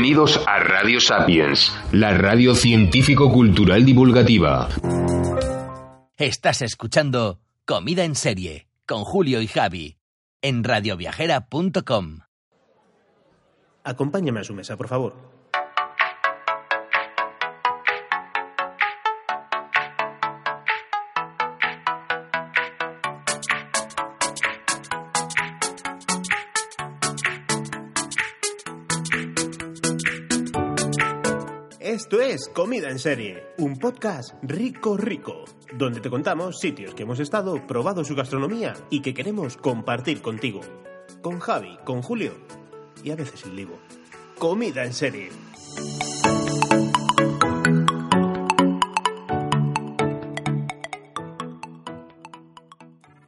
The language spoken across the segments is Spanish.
Bienvenidos a Radio Sapiens, la radio científico-cultural divulgativa. Estás escuchando Comida en Serie con Julio y Javi en radioviajera.com. Acompáñame a su mesa, por favor. Esto es Comida en Serie, un podcast rico rico, donde te contamos sitios que hemos estado, probado su gastronomía y que queremos compartir contigo. Con Javi, con Julio y a veces sin Livo. Comida en Serie.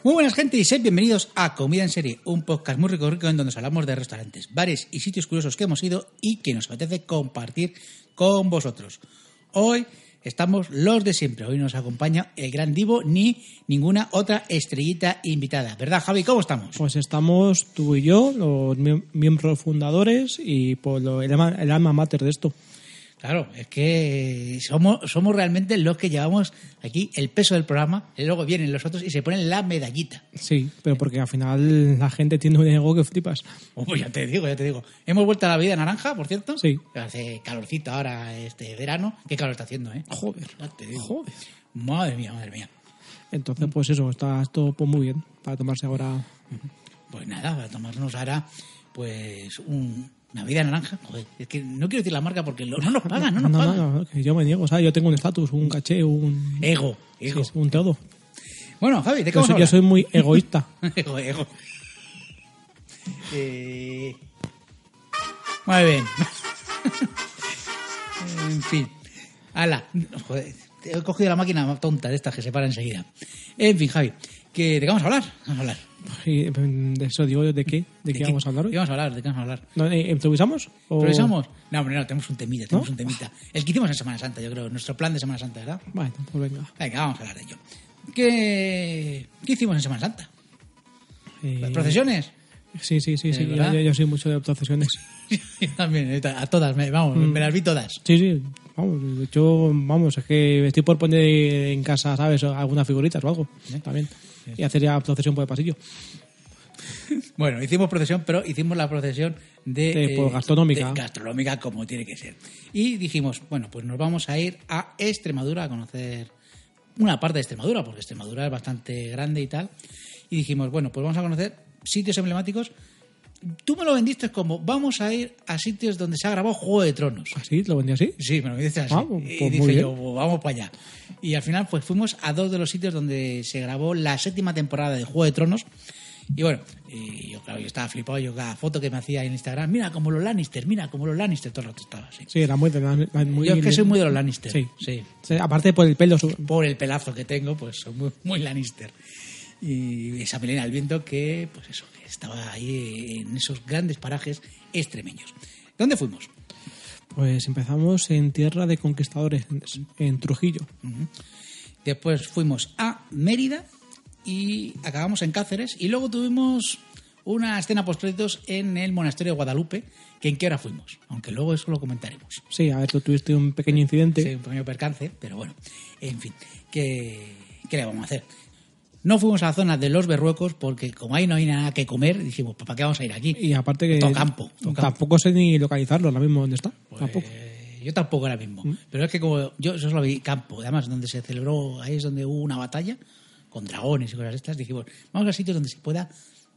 Muy buenas gente y sed bienvenidos a Comida en Serie, un podcast muy rico rico en donde os hablamos de restaurantes, bares y sitios curiosos que hemos ido y que nos apetece compartir con vosotros. Hoy estamos los de siempre, hoy nos acompaña el gran divo ni ninguna otra estrellita invitada. ¿Verdad Javi? ¿Cómo estamos? Pues estamos tú y yo, los miem- miembros fundadores y por lo- el, alma, el alma mater de esto. Claro, es que somos, somos realmente los que llevamos aquí el peso del programa, y luego vienen los otros y se ponen la medallita. Sí, pero porque al final la gente tiene un ego que flipas. Uy, ya te digo, ya te digo. Hemos vuelto a la vida naranja, por cierto. Sí. Hace calorcito ahora este verano. Qué calor está haciendo, ¿eh? Joder, Ya te digo. joder. Madre mía, madre mía. Entonces, pues eso, está esto pues muy bien para tomarse ahora. Pues nada, para tomarnos ahora, pues, un- una vida naranja. Joder, es que no quiero decir la marca porque no nos pagan, no nos no, pagan. no, yo me niego, o sea, yo tengo un estatus, un caché, un, Ego, ego. sí, un todo. Bueno, Javi, ¿de qué Yo vamos soy, yo soy muy egoísta. ego, ego. Eh, Muy bien. en fin. Ala. Joder, he cogido la máquina tonta de estas que se para enseguida. En fin, Javi, ¿qué, ¿de qué vamos a hablar? Vamos a hablar. De eso digo yo, ¿de qué? ¿De, qué vamos a hablar ¿De hoy? qué vamos a hablar? ¿De qué vamos a hablar? ¿No, eh, ¿Improvisamos? O- ¿Improvisamos? No, hombre, no, tenemos un temita, tenemos ¿No? un temita. El que hicimos en Semana Santa, yo creo, nuestro plan de Semana Santa, ¿verdad? Bueno, pues venga. Venga, vamos a hablar de ello. ¿Qué, qué hicimos en Semana Santa? Eh, ¿Las procesiones? Sí, sí, sí, sí. ¿De Yo, yo- yo soy mucho de procesiones. Yo también, eh, a todas, me- vamos, Mm. me las vi todas. Sí, sí, vamos, hecho, vamos, es que estoy por poner en casa, ¿sabes? Algunas figuritas o algo, también. Y hacer ya procesión por el pasillo. Bueno, hicimos procesión, pero hicimos la procesión de, De, pues, gastronómica. de gastronómica como tiene que ser. Y dijimos, bueno, pues nos vamos a ir a Extremadura a conocer una parte de Extremadura, porque Extremadura es bastante grande y tal. Y dijimos, bueno, pues vamos a conocer sitios emblemáticos. Tú me lo vendiste como, vamos a ir a sitios donde se ha grabado Juego de Tronos. ¿Así? ¿Lo vendí así? Sí, me lo dices así. Ah, pues y muy dije yo, pues vamos para allá. Y al final, pues fuimos a dos de los sitios donde se grabó la séptima temporada de Juego de Tronos. Y bueno, y yo, claro, yo estaba flipado. Yo cada foto que me hacía en Instagram, mira como los Lannister, mira como los Lannister, todo el rato estaba así. Sí, era muy la- muy yo es que soy muy de los Lannister. Sí. sí. Sí, aparte por el pelo. Por el pelazo que tengo, pues soy muy, muy Lannister. Y esa melena al viento que, pues eso, que estaba ahí en esos grandes parajes extremeños. ¿Dónde fuimos? Pues empezamos en tierra de conquistadores, en, Trujillo. Después fuimos a Mérida y acabamos en Cáceres. Y luego tuvimos una escena postcréditos en el monasterio de Guadalupe, que en qué hora fuimos. Aunque luego eso lo comentaremos. Sí, a ver, tú tuviste un pequeño incidente. Sí, un pequeño percance, pero bueno. En fin, ¿qué, qué le vamos a hacer? No fuimos a la zona de los berruecos porque como ahí no hay nada que comer, dijimos, ¿para qué vamos a ir aquí? Y aparte que Todo campo, todo campo. tampoco sé ni localizarlo ahora mismo dónde está. tampoco. Eh, yo tampoco ahora mismo. Mm. Pero es que como yo, yo solo vi campo, además donde se celebró, ahí es donde hubo una batalla con dragones y cosas estas, dijimos, vamos a sitios donde se pueda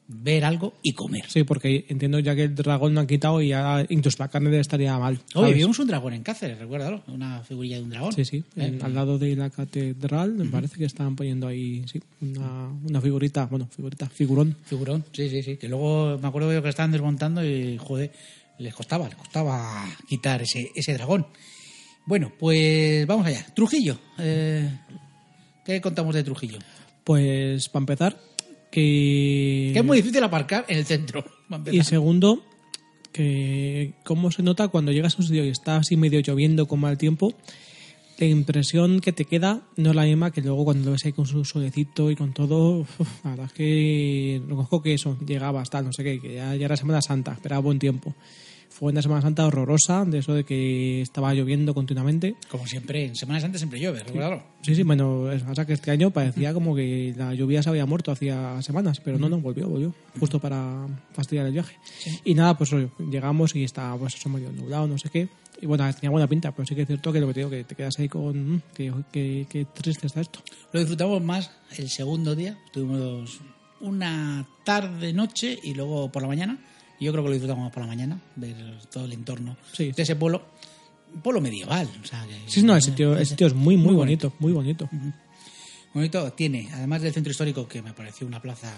ver algo y comer. Sí, porque entiendo ya que el dragón lo han quitado y ya incluso la carne estaría mal. Oye, vimos un dragón en Cáceres, recuérdalo, una figurilla de un dragón. Sí, sí. Eh, al lado de la catedral me parece que estaban poniendo ahí sí, una, una figurita, bueno, figurita, figurón. Figurón, sí, sí, sí. Que luego me acuerdo yo que estaban desmontando y, joder, les costaba, les costaba quitar ese, ese dragón. Bueno, pues vamos allá. Trujillo. eh, ¿Qué contamos de Trujillo? Pues para empezar, que... Que es muy difícil aparcar en el centro. Y segundo, que cómo se nota cuando llegas a un sitio y está así medio lloviendo con mal tiempo, la impresión que te queda no es la misma que luego cuando lo ves ahí con su solecito y con todo. uf, la verdad es que reconozco que eso, llegaba hasta no sé qué, que ya, ya era Semana Santa, esperaba buen tiempo. Fue una Semana Santa horrorosa, de eso de que estaba lloviendo continuamente. Como siempre, en Semana Santa siempre llueve, recuérdalo. Sí, sí, bueno, es pasa que este año parecía como que la lluvia se había muerto hacía semanas, pero no, no, volvió, volvió, justo para fastidiar el viaje. Y nada, pues llegamos y estaba pues eso medio nublado, no sé qué. Y bueno, tenía buena pinta, pero sí que es cierto que lo que te digo, que te quedas ahí con, que, que, que triste está esto. Lo disfrutamos más el segundo día. Tuvimos una tarde, noche y luego por la mañana. Y yo creo que lo disfrutamos más por la mañana, ver todo el entorno Sí. de ese pueblo. Un pueblo medieval. O sea, que- Sí, no, el sitio, el sitio es muy, muy, Muy bonito, muy bonito. Bonito, tiene, además del centro histórico, que me pareció una plaza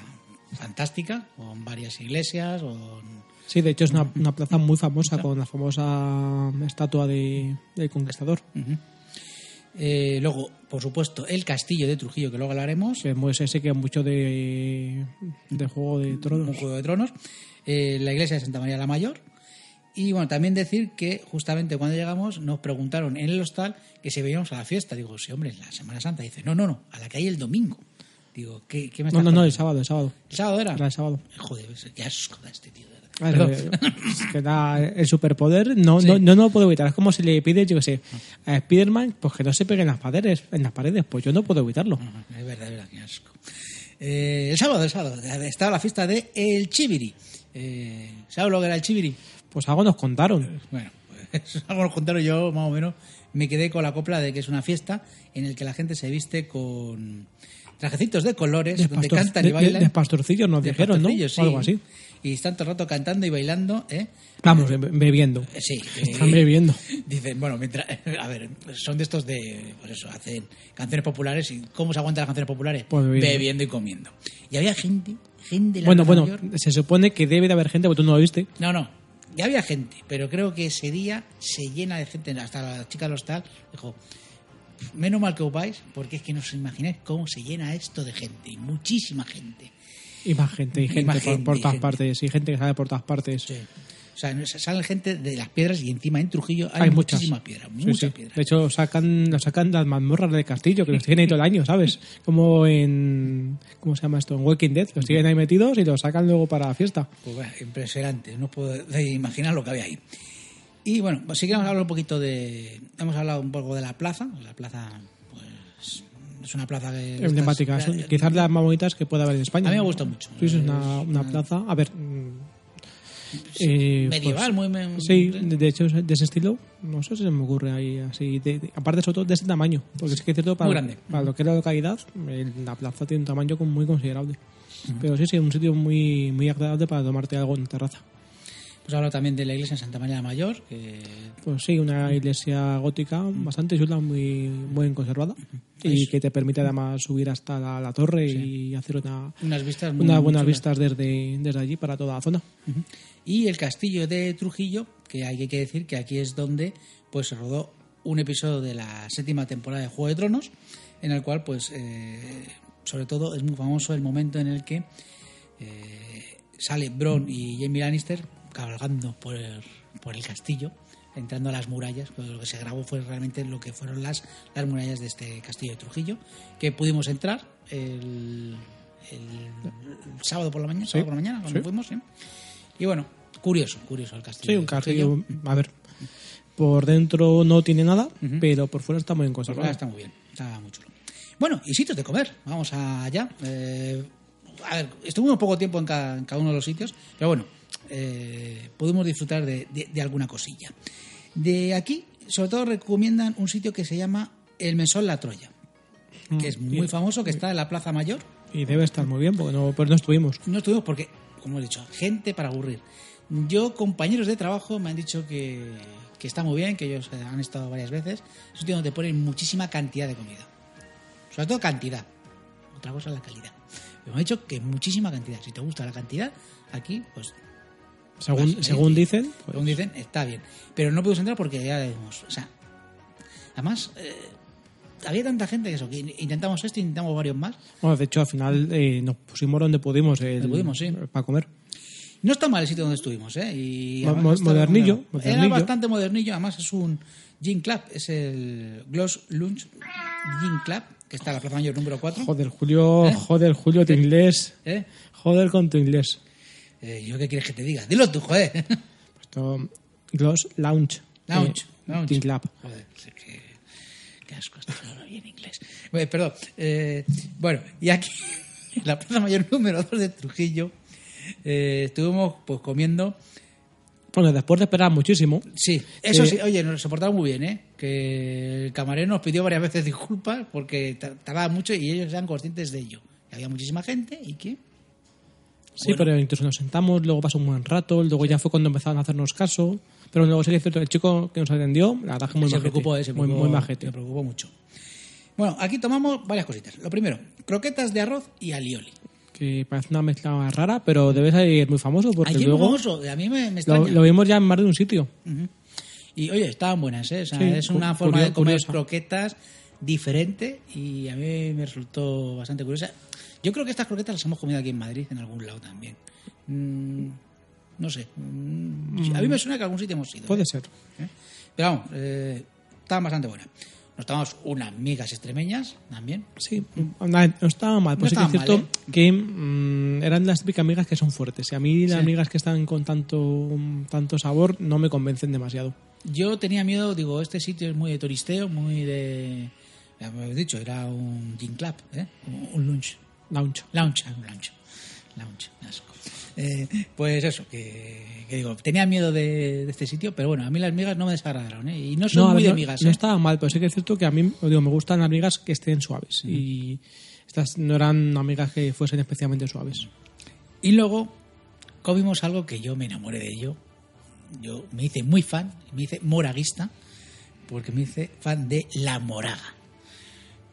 fantástica, con varias iglesias, con... Sí, de hecho es una, una plaza muy famosa con la famosa estatua de, del conquistador. Eh, luego, por supuesto, el castillo de Trujillo, que luego hablaremos, Que es ese que es mucho de, de Juego de un Tronos. Juego de Tronos, eh, la iglesia de Santa María la Mayor. Y bueno, también decir que justamente cuando llegamos nos preguntaron en el hostal que si veíamos a la fiesta. Digo, sí, hombre, la Semana Santa. Dice, no, no, no, a la que hay el domingo. Digo, ¿qué, qué me No, estás no, no, el contando? sábado, el sábado. ¿El sábado era? Era el sábado. Joder, qué asco da este tío. Perdón. eh, es que da el superpoder no, Sí. no, no, no lo puedo evitar. Es como si le pides, yo qué sé, a Spiderman pues que no se pegue en las paredes, en las paredes. Pues yo no puedo evitarlo. Ajá, Es verdad, es verdad, qué asco. Eh, el sábado, el sábado, estaba la fiesta de El Chiviri. Eh, ¿Sabes lo que era el Chiviri? Pues algo nos contaron. Bueno, pues algo nos contaron yo, más o menos. Me quedé con la copla de que es una fiesta en el que la gente se viste con trajecitos de colores, De, donde pastor- cantan y bailan. de- de pastorcillos nos dijeron, ¿no? O algo sí. así. Y están todo el rato cantando y bailando, ¿eh? Vamos, be- bebiendo. Eh, Sí. Están eh, bebiendo. Dicen, bueno, mientras, a ver, son de estos de, pues eso, hacen canciones populares y ¿cómo se aguantan las canciones populares? Pues bebiendo. y comiendo. Y había gente, gente la Bueno, bueno, Mayor. se supone que debe de haber gente, porque tú no lo viste. No, no, ya había gente, pero creo que ese día se llena de gente, hasta la chica del hostal dijo, menos mal que vais, porque es que no os imagináis cómo se llena esto de gente, y muchísima gente. Y más gente, y Y gente más por, gente, por y todas gente. partes, y gente que sale por todas partes. Sí. O sea, salen gente de las piedras y encima en Trujillo hay, Hay muchas. muchísimas piedras, muchas sí. piedras. De hecho, sacan, lo sacan las mazmorras del castillo, que los tienen ahí todo el año, ¿sabes? Como en. ¿Cómo se llama esto? En Walking Dead. Los tienen ahí metidos y los sacan luego para la fiesta. Pues bueno, impresionante, no puedo de imaginar lo que había ahí. Y bueno, pues sí que hemos hablado un poquito de. Hemos hablado un poco de la plaza. La plaza, pues. Es una plaza que. Emblemáticas. estas- Quizás las más bonitas que puede haber en España. A mí me gusta mucho. Sí, es una, una plaza. A ver. Eh, Medieval, pues, muy. Sí, de hecho, de ese estilo, no sé si se me ocurre ahí así. de- de- aparte, sobre todo de ese tamaño, porque es que es cierto, para, Muy grande. para lo que es la localidad, la plaza tiene un tamaño muy considerable. Pero sí, sí, un sitio muy, muy agradable para tomarte algo en terraza. Pues hablo también de la iglesia en Santa María la Mayor, que Pues sí, una iglesia gótica bastante chula, muy, muy bien conservada y que te permite además subir hasta la, la torre y hacer una, unas vistas muy, unas muy buenas vistas desde, desde allí para toda la zona. Y el castillo de Trujillo, que hay que decir que aquí es donde pues se rodó un episodio de la séptima temporada de Juego de Tronos, en el cual pues eh, sobre todo es muy famoso el momento en el que eh, sale Bron y Jamie Lannister cabalgando por el, por el castillo entrando a las murallas, pues lo que se grabó fue realmente lo que fueron las, las murallas de este castillo de Trujillo, que pudimos entrar el, el sábado por la mañana, sábado por la mañana cuando sí. fuimos, ¿sí? Y bueno, curioso, curioso el castillo. Sí, un castillo, a ver, por dentro no tiene nada, pero por fuera está muy bien Por fuera conservado. está muy bien, está muy chulo. Bueno, y sitios de comer, vamos allá. Eh, a ver, estuvimos poco tiempo en cada, en cada uno de los sitios, pero bueno, eh, pudimos disfrutar de, de- de alguna cosilla. De aquí, sobre todo recomiendan un sitio que se llama El Mesón La Troya, que es muy famoso, que está en la Plaza Mayor. Y debe estar muy bien, porque no, pues no estuvimos. No estuvimos porque, como he dicho, gente para aburrir. Yo, compañeros de trabajo, me han dicho que, que está muy bien, que ellos han estado varias veces. Es un sitio donde ponen muchísima cantidad de comida. Sobre todo cantidad. Otra cosa es la calidad. Pero me han dicho que muchísima cantidad. Si te gusta la cantidad, aquí, pues Según, según eh, dicen, pues, según dicen, está bien. Pero no podemos entrar porque ya vemos. O sea, además, eh, había tanta gente que eso, que intentamos esto, intentamos varios más. bueno, de hecho, al final eh, nos pusimos donde pudimos, eh, Donde pudimos, sí. para comer. No está mal el sitio donde estuvimos, ¿eh? Y Mo- modernillo, modernillo. Era bastante modernillo, además es un Gin Club, es el Gloss Lunch Gin Club, que está en la Plaza Mayor número 4. Joder, Julio, ¿Eh? joder, Julio, tu inglés. ¿Eh? Joder con tu inglés. Eh, ¿Yo qué quieres que te diga? Dilo tú, joder. Esto, Gloss Lounge. Lounge, eh, lounge. Teen Club. Joder, que... Qué asco, esto no bien inglés. Bueno, perdón. eh, bueno, y aquí, en la Plaza Mayor número 2 de Trujillo, eh, estuvimos pues comiendo... Bueno, después de esperar muchísimo, Sí, eso sí, oye, nos soportaron muy bien, ¿eh? Que el camarero nos pidió varias veces disculpas porque tar- tardaba mucho y ellos eran conscientes de ello. Que había muchísima gente y que... sí, pero incluso nos sentamos, luego pasó un buen rato, luego ya fue cuando empezaron a hacernos caso. Pero luego sí que es cierto, el chico que nos atendió, la verdad que muy se majete. preocupó, eh, se muy, preocupó, muy majete. se preocupó mucho. Bueno, aquí tomamos varias cositas. Lo primero, croquetas de arroz y alioli. Que parece una mezcla rara, pero debe ser muy famoso porque Allí luego famoso, a mí me, me extraña. lo, lo vimos ya en más de un sitio. Y oye, estaban buenas, ¿eh? O sea, Sí, es una forma de comer croquetas diferente y a mí me resultó bastante curiosa. Yo creo que estas croquetas las hemos comido aquí en Madrid, en algún lado también. Mm, no sé. Mm, A mí me suena que algún sitio hemos ido. Puede ¿eh? ser. ¿Eh? Pero vamos, eh, estaban bastante buenas. Nos tomamos unas migas extremeñas también. Sí, no, no estaba mal. Pues No sí que es estaba cierto mal, que mm, eran las típicas migas que son fuertes. Y a mí las Sí. migas que están con tanto, tanto sabor no me convencen demasiado. Yo tenía miedo, digo, este sitio es muy de turisteo, muy de... Ya me habéis dicho, era un gin club, ¿eh? Un lunch. Un lounge. Lounge, qué asco. Eh, pues eso, que, que digo, tenía miedo de, de este sitio, pero bueno, a mí las migas no me desagradaron, ¿eh? Y no son muy ver, de no, migas, no ¿eh? estaba mal, pero sí que es cierto que a mí digo, me gustan las migas que estén suaves. Y estas no eran amigas que fuesen especialmente suaves. Y luego comimos algo que yo me enamoré de ello. Yo me hice muy fan, me hice moraguista, porque me hice fan de la moraga.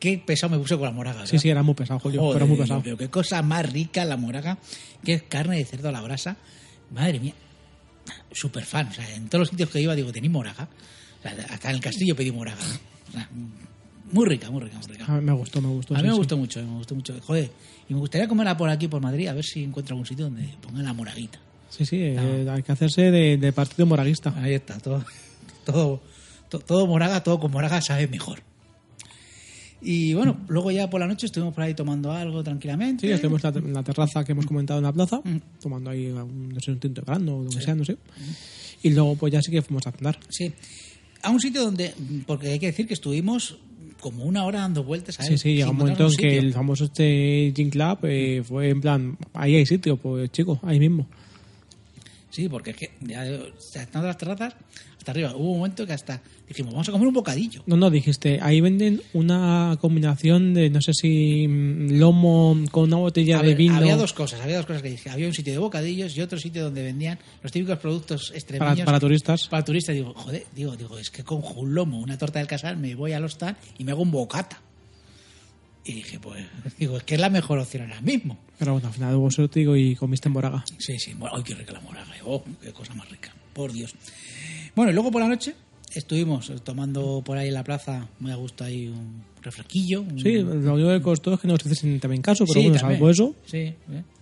Qué pesado me puse con la moraga. Sí, ¿verdad? sí, era muy pesado, Julio, Joder, pero muy pesado. Pero qué cosa más rica la moraga, que es carne de cerdo a la brasa. Madre mía, súper fan. O sea, en todos los sitios que iba digo, tenéis moraga. O sea, hasta en el castillo pedí moraga. O sea, muy rica, muy rica, muy rica. A mí me gustó, me gustó. A mí sí, me sí. gustó mucho, me gustó mucho. Joder, y me gustaría comerla por aquí, por Madrid, a ver si encuentro algún sitio donde pongan la moraguita. Sí, sí, eh, hay que hacerse de, de partido moraguista. Ahí está, todo, todo, to- todo moraga, todo con moraga sabe mejor. Y bueno, luego ya por la noche estuvimos por ahí tomando algo tranquilamente. Sí, estuvimos en la, terraza que hemos comentado en la plaza, Mm. tomando ahí un, no sé, un tinto de grano o lo que sea, no sé. Y luego pues ya sí que fuimos a cenar. Sí. A un sitio donde, porque hay que decir que estuvimos como una hora dando vueltas a Sí, sí, llega un momento en que el famoso este Gin Club eh, fue en plan, ahí hay sitio, pues chico, ahí mismo. Sí, porque es que ya sea, estando las terrazas hasta arriba. Hubo un momento que hasta dijimos, vamos a comer un bocadillo. No, no, dijiste, ahí venden una combinación de, no sé si mm, lomo con una botella A de ver, vino Había dos cosas, había dos cosas que dije. Había un sitio de bocadillos y otro sitio donde vendían los típicos productos extremeños. para, para turistas. para turistas. Digo, joder, digo, digo, es que con un lomo, una torta del casal, me voy al hostal y me hago un bocata. Y dije, pues, digo, es que es la mejor opción ahora mismo. Pero bueno, al final hubo suerte digo, y comiste en Moraga. Sí, sí, bueno, ay, qué rica la moraga, oh, qué cosa más rica, por Dios. Bueno, y luego por la noche estuvimos tomando por ahí en la plaza, muy a gusto ahí un refresquillo. un- Sí, lo único que costó es que nos hiciesen también caso, pero Sí, bueno, salvo eso. Sí, ¿eh?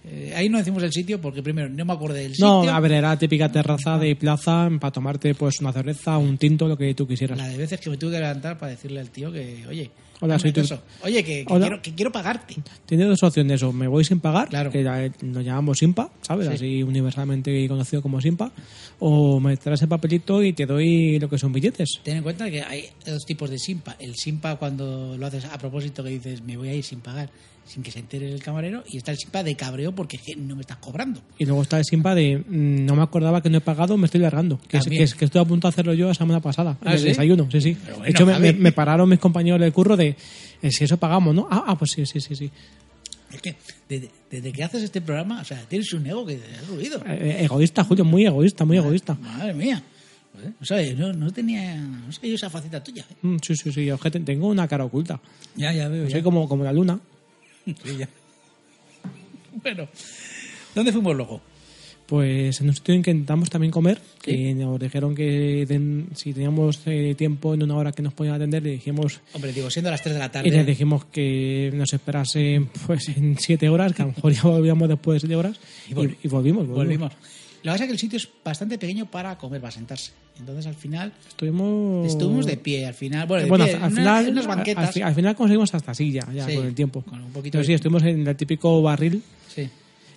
Eh, ahí no decimos el sitio porque primero no me acordé del sitio. No, a ver, era típica terraza de plaza para tomarte pues una cerveza, un tinto, lo que tú quisieras. La de veces que me tuve que levantar para decirle al tío que, oye, Hola, soy tu-. Oye, que, que Hola. quiero, que quiero pagarte. Tiene dos opciones, o me voy sin pagar, Claro. que nos llamamos Simpa, ¿sabes? Sí. Así universalmente conocido como Simpa, o me traes el papelito y te doy lo que son billetes. Ten en cuenta que hay dos tipos de simpa. El simpa cuando lo haces a propósito que dices me voy a ir sin pagar, sin que se entere el camarero, y está el simpa de cabreo porque no me estás cobrando. Y luego está el Simpa de mm, no me acordaba que no he pagado, me estoy largando. Que, es, También. que, es- que estoy a punto de hacerlo yo la semana pasada, ¿Ah, en el sí? desayuno, sí, sí. De hecho, me, pararon mis compañeros del curro de eh, si eso pagamos, ¿no? Ah, ah, pues sí, sí, sí, sí. Es que desde, desde que haces este programa, o sea, tienes un ego que te has subido. Eh, egoísta, Julio, muy egoísta, muy egoísta. Madre mía. Joder, O sea, no, no tenía. No esa faceta tuya. ¿eh? Mm, Sí, sí, sí, yo es que te- tengo una cara oculta. Ya, ya veo. Soy ya. como, como la luna. Bueno, ¿dónde fuimos luego? Pues en un sitio en que intentamos también comer, Sí. que nos dijeron que si teníamos eh, tiempo en una hora que nos podían atender, le dijimos Hombre, digo, siendo las 3 de la y tarde. les dijimos que nos esperase pues en siete horas, que a lo mejor ya volvíamos después de siete horas y, Y vol- y volvimos, volvimos. Volvimos. Lo que pasa es que el sitio es bastante pequeño para comer, para sentarse. Entonces, al final, Estuvimos estuvimos de pie. Al final, bueno, de bueno, pie, al, final, unas al- banquetas. al, fi- al final conseguimos hasta silla ya Sí, con el tiempo. con un poquito Pero de- sí, estuvimos en el típico barril Sí.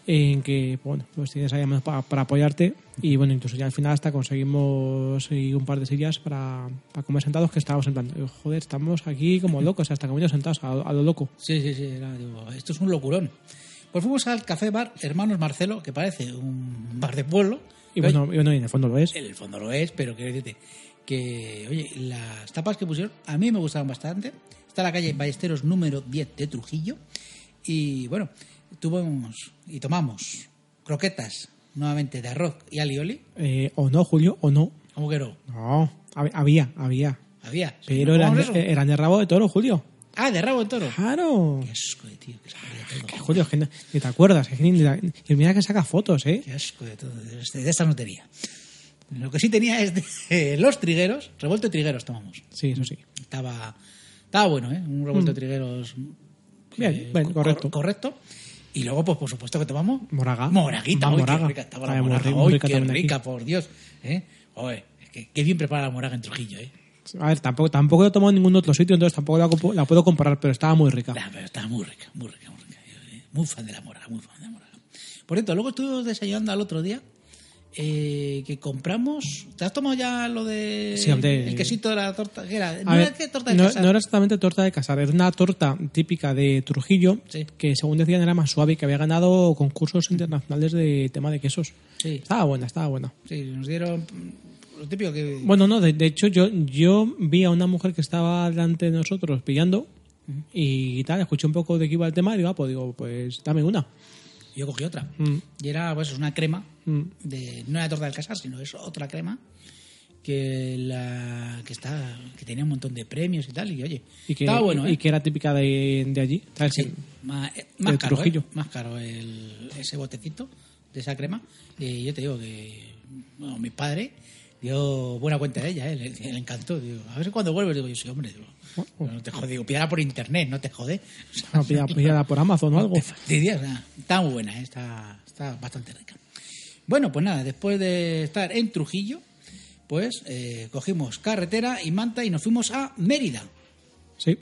en que bueno pues tienes ahí más para, para apoyarte y bueno incluso ya al final hasta conseguimos un par de sillas para, para comer sentados que estábamos en plan joder estamos aquí como locos hasta comiendo sentados a, a lo loco Sí, sí, sí. era, digo, esto es un locurón. Pues fuimos al café bar Hermanos Marcelo, que parece un bar de pueblo. y bueno, y bueno en el fondo lo es En el fondo lo es, pero quiero decirte que, oye, las tapas que pusieron a mí me gustaron bastante. Está en la calle Ballesteros número 10 de Trujillo. Y bueno, tuvimos y tomamos croquetas nuevamente de arroz y alioli. Eh, o no Julio o no ¿Cómo que no? no hab- había había Había. pero ¿No eran, eran de rabo de toro Julio Ah, de rabo de toro. claro Qué asco de tío, que se podía todo. que no- ni te acuerdas que ni la- y mira que saca fotos eh Qué asco de todo. De, este- de esta no tenía. Lo que sí tenía es de los trigueros. Revuelto de trigueros tomamos. sí eso sí Estaba, estaba bueno, ¿eh? Un revuelto de trigueros. Bien, eh, bien, cor- correcto. correcto. Y luego, pues por supuesto que tomamos. Moraga. Moraguita, uy, moraga. qué rica estaba la Sabe muy moraga. rica, muy uy, qué rica, por Dios. ¿eh? Oye, es que, qué bien prepara la moraga en Trujillo, ¿eh? A ver tampoco tampoco lo tomo en ningún otro sitio entonces tampoco la, puedo comparar pero estaba muy rica Nah, pero estaba muy rica, muy rica, muy rica. Muy fan de la moraga, muy fan de la moraga. Por cierto, luego estuvimos desayunando al otro día eh, que compramos. ¿Te has tomado ya lo de. Sí. El quesito de la torta? ¿Qué era? ¿No ver, era que torta de no, casa? no era exactamente torta de casar, era una torta típica de Trujillo Sí. que según decían era más suave y que había ganado concursos internacionales de tema de quesos. Sí. Estaba buena, estaba buena. Sí, nos dieron lo típico que. Bueno, no, de, de hecho yo, yo vi a una mujer que estaba delante de nosotros pillando y tal, escuché un poco de qué iba el tema y digo, ah, pues digo, pues dame una. Yo cogí otra. Mm. Y era pues una crema. Mm. De, no era torta del casar, sino es otra crema. Que la que está que tenía un montón de premios y tal. Y oye, Y que, estaba bueno, ¿eh? y que era típica de, de allí. ¿sabes? Sí, más, eh, más de caro. ¿eh? Más caro el, ese botecito de esa crema. Y yo te digo que bueno, mi padre dio buena cuenta de ella, ¿eh? le, le encantó. Digo, a ver cuando vuelves. Digo, yo sí, hombre. Digo, no te jode. Digo, pídala por internet, no te jode. O sea, pilla- píllala por Amazon o algo. nada. Está muy buena, ¿eh? está, está bastante rica. Bueno, pues nada, después de estar en Trujillo, pues eh, cogimos carretera y manta y nos fuimos a Mérida. Sí.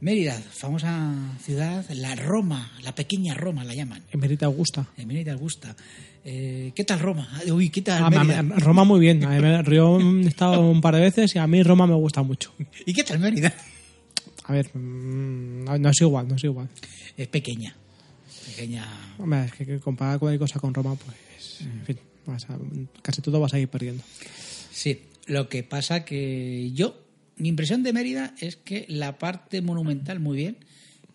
Mérida, famosa ciudad, la Roma, la pequeña Roma la llaman. En Mérida Augusta. En Mérida gusta. Eh, ¿Qué tal Roma? Uy, ¿qué tal Ah, Mérida? Roma muy bien. A Yo he estado un par de veces y a mí Roma me gusta mucho. ¿Y qué tal Mérida? A ver, mm, no, no es igual, no es igual. Es pequeña. Pequeña. Hombre, es que, comparar cualquier cosa con Roma, pues, en fin, vas a- casi todo vas a ir perdiendo. Sí, lo que pasa que yo, mi impresión de Mérida es que la parte monumental muy bien,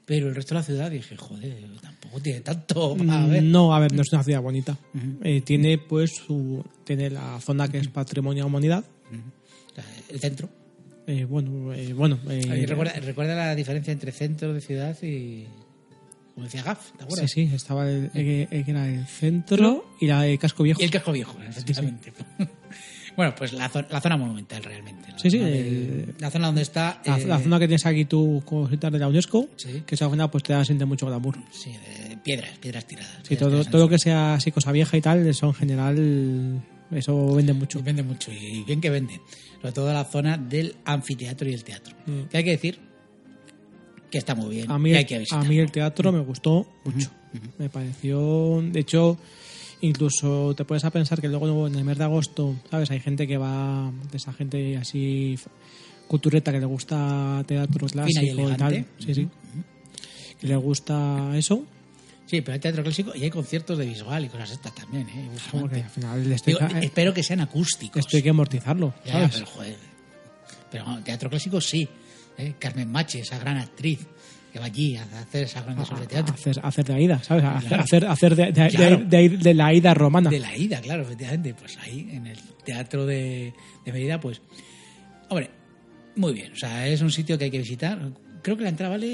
pero el resto de la ciudad dije, joder, tampoco tiene tanto ver. No, a ver, no es una ciudad bonita. Eh, tiene, pues, su, tiene la zona que es patrimonio de humanidad. O sea, el centro. Eh, bueno, eh, bueno. recuerda, recuerda la diferencia entre centro de ciudad y. Como decía Gaf, ¿te sí, acuerdas? sí, estaba el, el- el que era el centro y la, el casco viejo. Y el casco viejo, efectivamente. bueno, pues la, zo- la zona monumental realmente. La Sí, sí, de- la zona donde está. La, eh, la zona que tienes aquí tú cositas de la UNESCO, Sí. que esa zona pues te da siente mucho glamour. Sí, de piedras, piedras tiradas. Sí, piedras todo, todo lo que sea así cosa vieja y tal, eso en general, eso vende mucho. Y vende mucho y bien que vende. Sobre todo la zona del anfiteatro y el teatro. Mm. Que hay que decir que está muy bien A mí, el- hay que a mí el teatro me gustó mucho. Me pareció, de hecho, incluso te puedes a pensar que luego en el mes de agosto, ¿sabes? Hay gente que va, de esa gente así cultureta que le gusta teatro clásico y, tal. Sí, sí. Que le gusta eso. Sí, pero hay teatro clásico y hay conciertos de visual y cosas estas también. ¿eh? Al final Digo, hay- espero que sean acústicos. esto hay que amortizarlo, Ya, ¿sabes? pero joder. Pero bueno, teatro clásico sí. ¿eh? Carmen Machi, esa gran actriz. Que va allí a hacer esas grandes obras de teatro. hacer, hacer de Aida, ¿sabes? A hacer, Claro. hacer, hacer de, de- Claro. de- de- la Aida romana. De la ida, claro, efectivamente. Pues ahí, en el teatro de, de Mérida, pues. Hombre, muy bien. O sea, es un sitio que hay que visitar. Creo que la entrada vale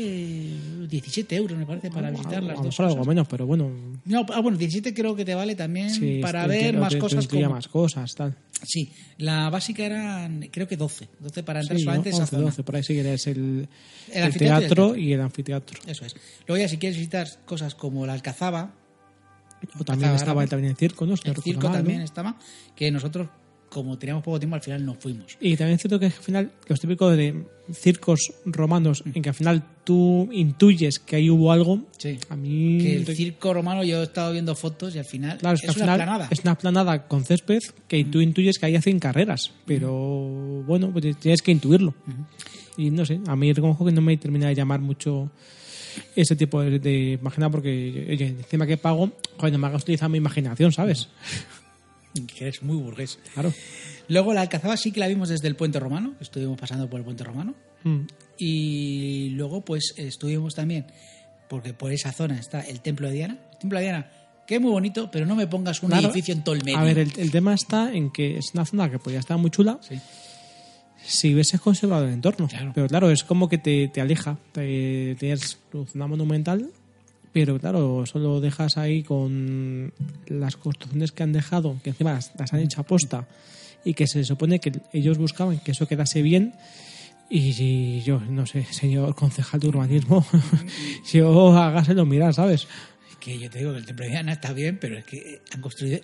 17 euros, me parece, para visitar a, las dos algo menos, pero bueno. No, ah, bueno, 17 creo que te vale también sí, para ver más te cosas. Como... más cosas, tal. Sí, la básica eran, creo que 12. 12 para entrar Sí, solamente ¿no? esa 11, zona. 12, por ahí sí que es el, El el, teatro teatro. y el anfiteatro. Eso es. Luego ya si quieres visitar cosas como la Alcazaba, O también Estaba también el circo, ¿no? Si no el circo mal, ¿no? también estaba, que nosotros, como teníamos poco tiempo, al final no fuimos. Y también es cierto que al final, los típicos de circos romanos, en que al final tú intuyes que ahí hubo algo, Sí. a mí... Que el circo romano, yo he estado viendo fotos y al final Claro, es, que una planada. es una planada con césped que tú intuyes que ahí hacen carreras, pero bueno, pues tienes que intuirlo. Y no sé, a mí reconozco que no me termina de llamar mucho ese tipo de, de imagina porque oye, encima que pago, joder, no me hagas utilizar mi imaginación, ¿sabes? Que eres muy burgués. Claro. Luego la Alcazaba sí que la vimos desde el puente romano, estuvimos pasando por el puente romano. Mm. Y luego pues estuvimos también, porque por esa zona está el templo de Diana. El templo de Diana, que es muy bonito, pero no me pongas un Claro. edificio en todo el medio. A ver, el, el tema está en que es una zona que podría estar muy chula Sí. si hubieses conservado el entorno. Claro. Pero claro, es como que te, te aleja. Te- tienes tu zona monumental, pero claro, solo dejas ahí con las construcciones que han dejado, que encima las, las han hecho a posta y que se supone que ellos buscaban que eso quedase bien. Y yo, no sé, señor concejal de urbanismo, yo hágaselo mirar, ¿sabes? Que yo te digo que el templo de Diana está bien, pero es que han construido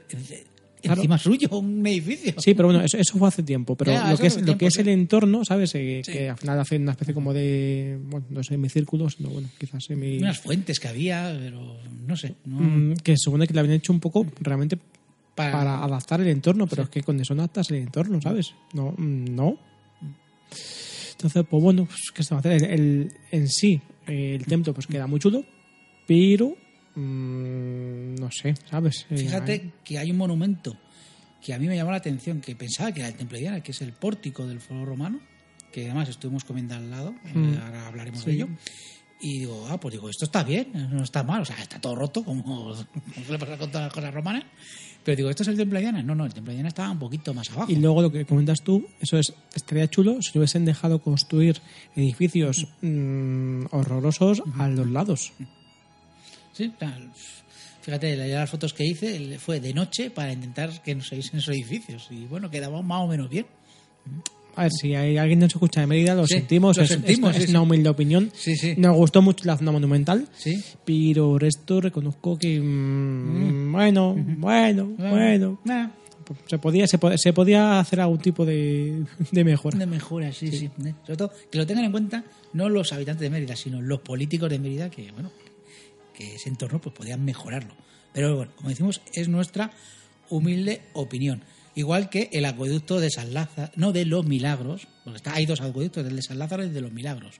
Claro. encima suyo un edificio. Sí, pero bueno, eso, eso fue hace tiempo. Pero Ya, lo que es, lo que es sí. el entorno, ¿sabes? Eh, Sí. Que al final hace una especie como de, bueno, no sé, semicírculos, sino bueno, quizás semi... Unas fuentes que había, pero no sé. No, Mm, que se supone que le habían hecho un poco realmente para, para adaptar el entorno, pero es que con eso no adaptas el entorno, ¿sabes? No, mm, no. Entonces, pues bueno, pues, ¿qué se va a hacer? El, el- en sí, el templo pues queda muy chulo, pero mm, no sé, ¿sabes? Eh, Fíjate que hay un monumento que a mí me llamó la atención, que pensaba que era el Templo de Diana, que es el pórtico del foro romano, que además estuvimos comiendo al lado, Mm. ahora hablaremos Sí. de ello. Y digo, ah, pues digo, esto está bien, no está mal, o sea, está todo roto, como, como suele pasar con todas las cosas romanas. Pero digo, ¿esto es el Templo de Diana? No, no, el Templo de Diana estaba un poquito más abajo. Y luego lo que comentas tú, eso es, estaría chulo si hubiesen dejado construir edificios mm, horrorosos a los lados. Sí, claro. Fíjate, la- las fotos que hice fue de noche para intentar que no se viesen esos edificios. Y bueno, quedaba más o menos bien. A ver, si hay alguien nos escucha de Mérida, lo Sí, sentimos, lo es, sentimos, es- sí, es una humilde opinión. Sí, sí. Nos gustó mucho la zona monumental, Sí. pero por esto reconozco que, mm, bueno, bueno, bueno, Nah, se podía, se, po- se podía hacer algún tipo de, de mejora. de mejora, sí, sí. Sobre todo, que lo tengan en cuenta no los habitantes de Mérida, sino los políticos de Mérida que, bueno, que ese entorno pues podían mejorarlo. Pero bueno, como decimos, es nuestra humilde opinión. Igual que el acueducto de San Lázaro, no de los Milagros, porque está, hay dos acueductos, el de San Lázaro y el de los Milagros.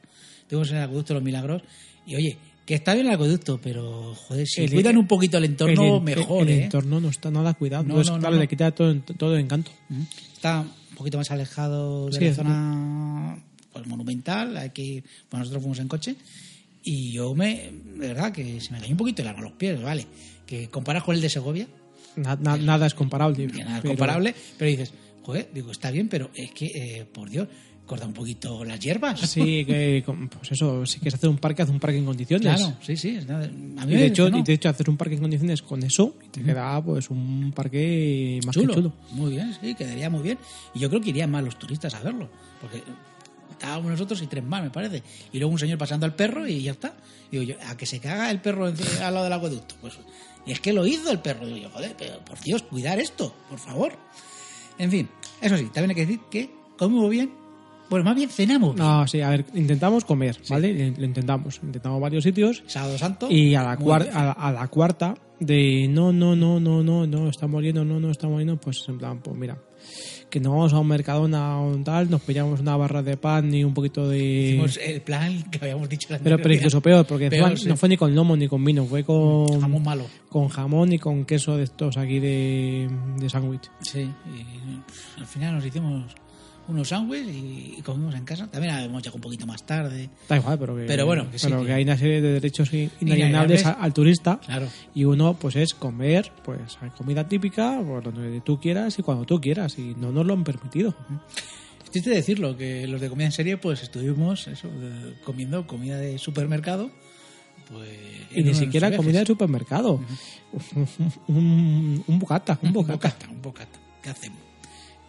Tuvimos el acueducto de los Milagros y oye, que está bien el acueduto, pero joder, si El- cuidan un poquito el entorno, el, mejor, el ¿eh? entorno no está nada cuidado. No, Entonces, no, no, claro, le quita todo, todo el encanto. Está un poquito más alejado de Sí, la es zona pues, monumental. Aquí, pues nosotros fuimos en coche. Y yo me, de verdad, que se me cayó un poquito el a los pies, ¿vale? Que comparas con el de Segovia, Na- na- nada es comparable. nada es pero- comparable, pero dices, joder, digo, está bien, pero es que, eh, por Dios, corta un poquito las hierbas. Sí, que pues eso, si quieres hacer un parque, haz un parque en condiciones. Claro, sí, sí. es nada- a mí Y de, hecho, y de hecho, hacer un parque en condiciones con eso y te queda pues un parque más chulo. que chulo. Muy bien, sí, quedaría muy bien. Y yo creo que irían más los turistas a verlo. Porque estábamos nosotros y tres más, me parece. Y luego un señor pasando al perro y ya está. Digo yo, a que se caga el perro al lado del acueducto. Pues, y es que lo hizo el perro. Digo yo, joder, pero por Dios, cuidar esto, por favor. En fin, eso sí, también hay que decir que comimos bien. Bueno, más bien cenamos bien. No, sí, a ver, intentamos comer, ¿vale? Lo intentamos. Intentamos varios sitios Sábado Santo. y a la, a, la- a la cuarta de no, no, no, no, no, no, estamos yendo, no, no, estamos yendo, pues en plan, pues mira, que nos vamos a un mercadona o un tal, nos pillamos una barra de pan y un poquito de... Hicimos el plan que habíamos dicho la Pero, pero incluso peor, porque Peor, encima sí. no fue ni con lomo ni con vino, fue con Jamón malo. con jamón y con queso de estos aquí de, de sándwich. Sí, y al final nos hicimos unos sándwiches y, y comimos en casa. También hemos llegado un poquito más tarde. Da igual, pero que, Pero bueno, que sí, pero que- que hay una serie de derechos in- Inalienables. al turista. Claro. Y uno, pues es comer, pues comida típica, por donde tú quieras y cuando tú quieras. Y no nos lo han permitido. Es triste decirlo, que los de comida en serie, pues estuvimos eso, de- comiendo comida de supermercado. Pues, Y ni siquiera comida de supermercado. un, un bocata, un Un bocata. bocata, un bocata. ¿Qué hacemos?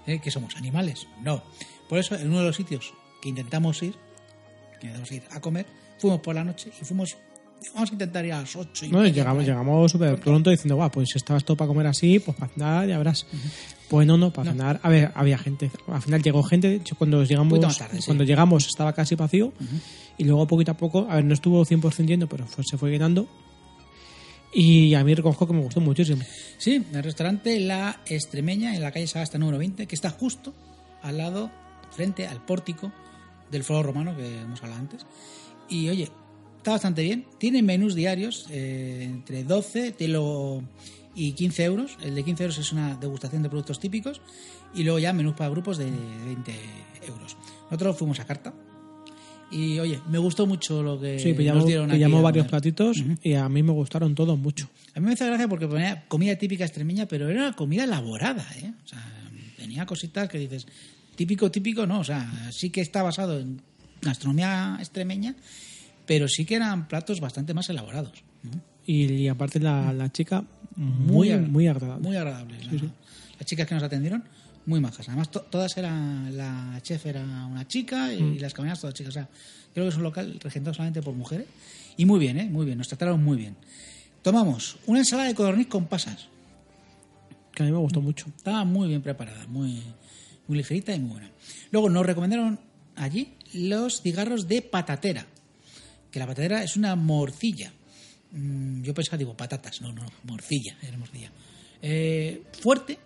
¿Eh? ¿Que somos animales? No. Por eso, en uno de los sitios que intentamos ir, que intentamos ir a comer, fuimos por la noche y fuimos. Vamos a intentar ir a las 8 y No, media, llegamos, llegamos súper pronto diciendo, guau, pues si estabas todo para comer así, pues para cenar ya verás. Pues no, no, para cenar, a ver, había gente. Al final llegó gente, de hecho cuando llegamos, sí. cuando llegamos estaba casi vacío y luego poquito a poco, a ver, no estuvo 100% lleno, pero fue- se fue llenando. Y a mí reconozco que me gustó muchísimo. Sí, el restaurante La Extremeña, en la calle Sagasta número 20, que está justo al lado, frente al pórtico del Foro Romano, que hemos hablado antes. Y oye, está bastante bien. Tiene menús diarios eh, entre 12 te lo- y 15 euros. El de 15 euros es una degustación de productos típicos. Y luego ya menús para grupos de 20 euros. Nosotros fuimos a carta. Y oye, me gustó mucho lo que Sí, nos pillamos, dieron aquí pillamos varios platitos y a mí me gustaron todos mucho. A mí me hace gracia porque ponía comida típica extremeña, pero era una comida elaborada, ¿eh? O sea, tenía cositas que dices, típico, típico, no, o sea, sí que está basado en gastronomía extremeña, pero sí que eran platos bastante más elaborados. ¿no? Y, y aparte la, la chica, muy, muy agradable. Muy agradables. la- Las chicas que nos atendieron, muy majas. Además, to- todas eran, la chef era una chica y, Mm. las camareras todas chicas. O sea, creo que es un local regentado solamente por mujeres. Y muy bien, ¿eh? Muy bien, nos trataron muy bien. Tomamos una ensalada de codorniz con pasas. Que a mí me gustó mucho. Estaba muy bien preparada, muy, muy ligerita y muy buena. Luego nos recomendaron allí los cigarros de patatera. Que la patatera es una morcilla. Mm, Yo pensaba, digo, patatas. No, no, morcilla. Era morcilla. Eh, fuerte,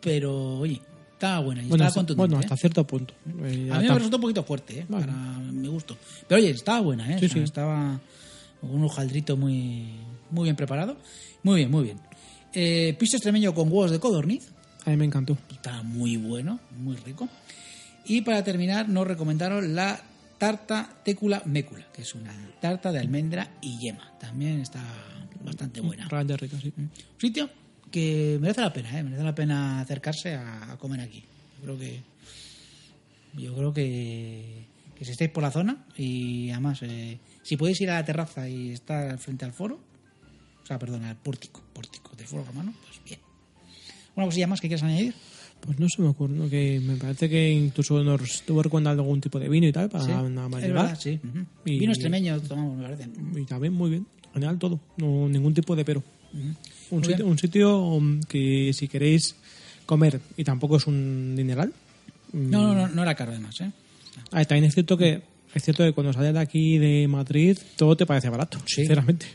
pero oye, estaba buena y Bueno, estaba hasta, contundente. bueno, ¿eh? hasta cierto punto. Eh, A mí me resultó un poquito fuerte, ¿eh? Para mi gusto. Pero oye, estaba buena, ¿eh? Sí, O sea, sí. Estaba con un hojaldrito muy, muy bien preparado. Muy bien, muy bien. Eh, piso extremeño con huevos de codorniz. a mí me encantó. Está muy bueno, muy rico. Y para terminar, nos recomendaron la tarta técula mécula, que es una tarta de almendra y yema. También está bastante buena. Realmente rico, sí. Un sitio que merece la pena, ¿eh? merece la pena acercarse a, a comer aquí. Yo creo que yo creo que, que si estáis por la zona y además eh, si podéis ir a la terraza y estar frente al foro, o sea, perdón, al pórtico, pórtico del foro romano, pues bien. Una cosilla más que quieras añadir. Pues no se me ocurre, que me parece que incluso nos estuvo recomendando algún tipo de vino y tal para Sí, nada más es verdad, sí. ujú. Y- Vino extremeño tomamos, me parece. Y también muy bien, genial todo, no ningún tipo de pero. Un sitio, bien. un sitio um, que si queréis comer y tampoco es un dineral. mm, No, no, no, no era caro además, ¿eh? ah, también es cierto que es cierto que cuando sales de aquí de Madrid todo te parece barato, Sí. sinceramente.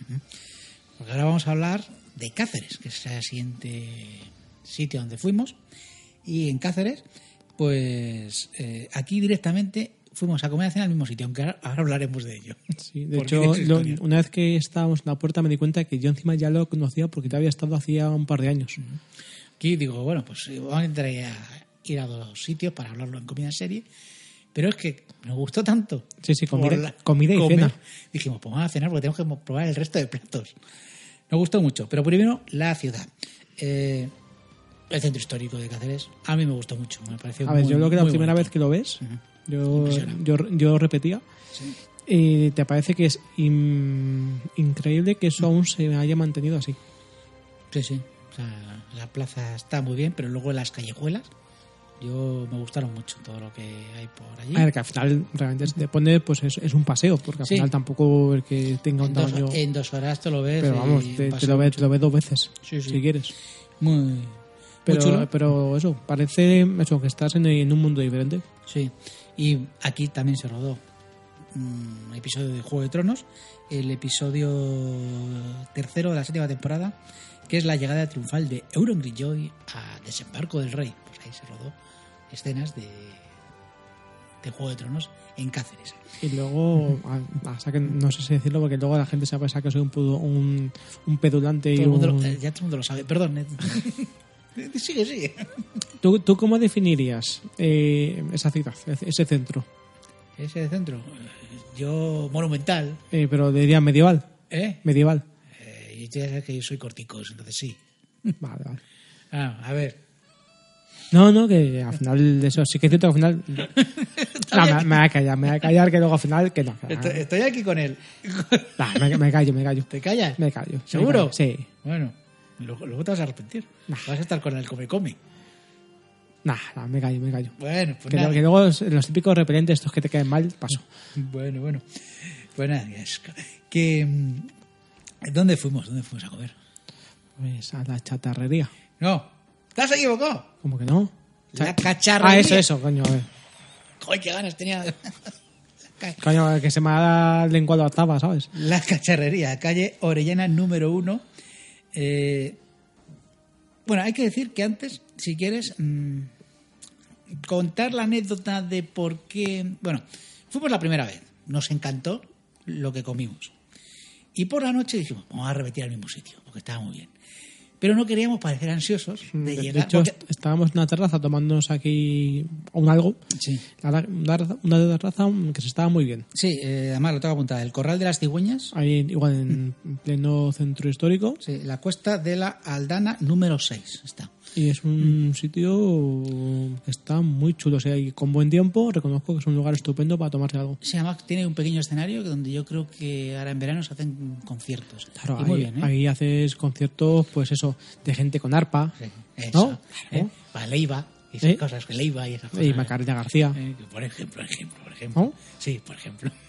Porque ahora vamos a hablar de Cáceres, que es el siguiente sitio donde fuimos. Y en Cáceres, pues eh, aquí directamente fuimos a comer a cena al mismo sitio, aunque ahora, ahora hablaremos de ello. Sí, de hecho, lo- una vez que estábamos en la puerta me di cuenta que yo encima ya lo conocía porque te había estado hacía un par de años. Aquí digo, bueno, pues eh, vamos a a, ir a dos sitios para hablarlo en comida serie. Pero es que nos gustó tanto. Sí, sí, comida- la- comida y comer. cena. Dijimos, pues vamos a cenar porque tenemos que probar el resto de platos. Nos gustó mucho. Pero primero, la ciudad. Eh, el centro histórico de Cáceres. A mí me gustó mucho. Me pareció A ver, muy- yo creo que la primera bonito. vez que lo ves, yo, Impresiona. Yo, yo repetía, y te parece que es in- increíble que eso aún se haya mantenido así. Sí, sí. O sea, la plaza está muy bien, pero luego las callejuelas, yo me gustaron mucho todo lo que hay por allí. A ver, que al final realmente se te pone, pues es, es un paseo, porque al Sí. final tampoco el que tenga un en, dos, tamaño... en dos horas te lo ves. pero vamos, te, lo ves, te lo ves dos veces, Sí, sí. si quieres. Muy, muy Pero, chulo. pero eso, parece eso, que estás en, en un mundo diferente. Sí, y aquí también se rodó un episodio de Juego de Tronos, el episodio tercero de la séptima temporada, que es la llegada triunfal de Euron Greyjoy a Desembarco del Rey. Pues ahí se rodó escenas de, de Juego de Tronos en Cáceres. Y luego, a- a- que no sé si decirlo, porque luego la gente se va a pensar que soy un, pudo- un, un pedulante y Todo un... eh, ya todo el mundo lo sabe, perdón. Sigue, sigue. ¿Tú, tú cómo definirías eh, esa ciudad, ese centro? Ese centro. Yo, monumental. Eh, pero diría medieval. ¿Eh? Medieval. Eh, y ya sabes que yo soy corticos, entonces sí. Vale, vale. Ah, a ver. No, no, que al final de eso sí que es cierto que al final. No, me, me voy a callar, me voy a callar, que luego al final que no. que- Estoy, estoy aquí con él. Nah, me, me callo, me callo. ¿Te callas? Me callo. ¿Seguro? Me callo, Sí. Bueno, luego, luego te vas a arrepentir. Vas a estar con el come-come. Nah, nah, me callo, me callo. Bueno, pues Que, nada. que luego los, los típicos repelentes, estos que te caen mal, paso. Bueno, bueno. Pues nada, es que... mm, ¿Dónde fuimos? ¿Dónde fuimos a comer? Pues a la chatarrería. No, te has equivocado. ¿Cómo que no? La cacharrería. Ah, eso, eso, coño. A ver. Joder, qué ganas tenía. Coño, que se me ha lenguado a taba, ¿sabes? La cacharrería, calle Orellana número uno. Eh, bueno, hay que decir que antes, si quieres, mm, contar la anécdota de por qué. Bueno, fuimos la primera vez, nos encantó lo que comimos. Y por la noche dijimos, vamos a repetir al mismo sitio, porque estaba muy bien. Pero no queríamos parecer ansiosos de De llegar. hecho, porque- est- estábamos en una terraza tomándonos aquí un algo. Sí. Una terraza que se estaba muy bien. Sí, eh, además lo tengo apuntado. El Corral de las Cigüeñas, Ahí, igual en pleno centro histórico. sí, la cuesta de la Aldana número 6 está. Y es Mm. un sitio que está muy chulo. O sea, y con buen tiempo reconozco que es un lugar estupendo para tomarse algo. Se llama, tiene un pequeño escenario donde yo creo que ahora en verano se hacen conciertos. Claro, y ahí, muy bien, ¿eh? ahí haces conciertos, pues eso, de gente con arpa. Sí, ¿no? eso, ¿eh? Para Leiva y esas ¿Eh? cosas, que Leiva y esas cosas. Y. Macarena García. Eh, por ejemplo, por ejemplo, por ejemplo. ¿No? Sí, por ejemplo.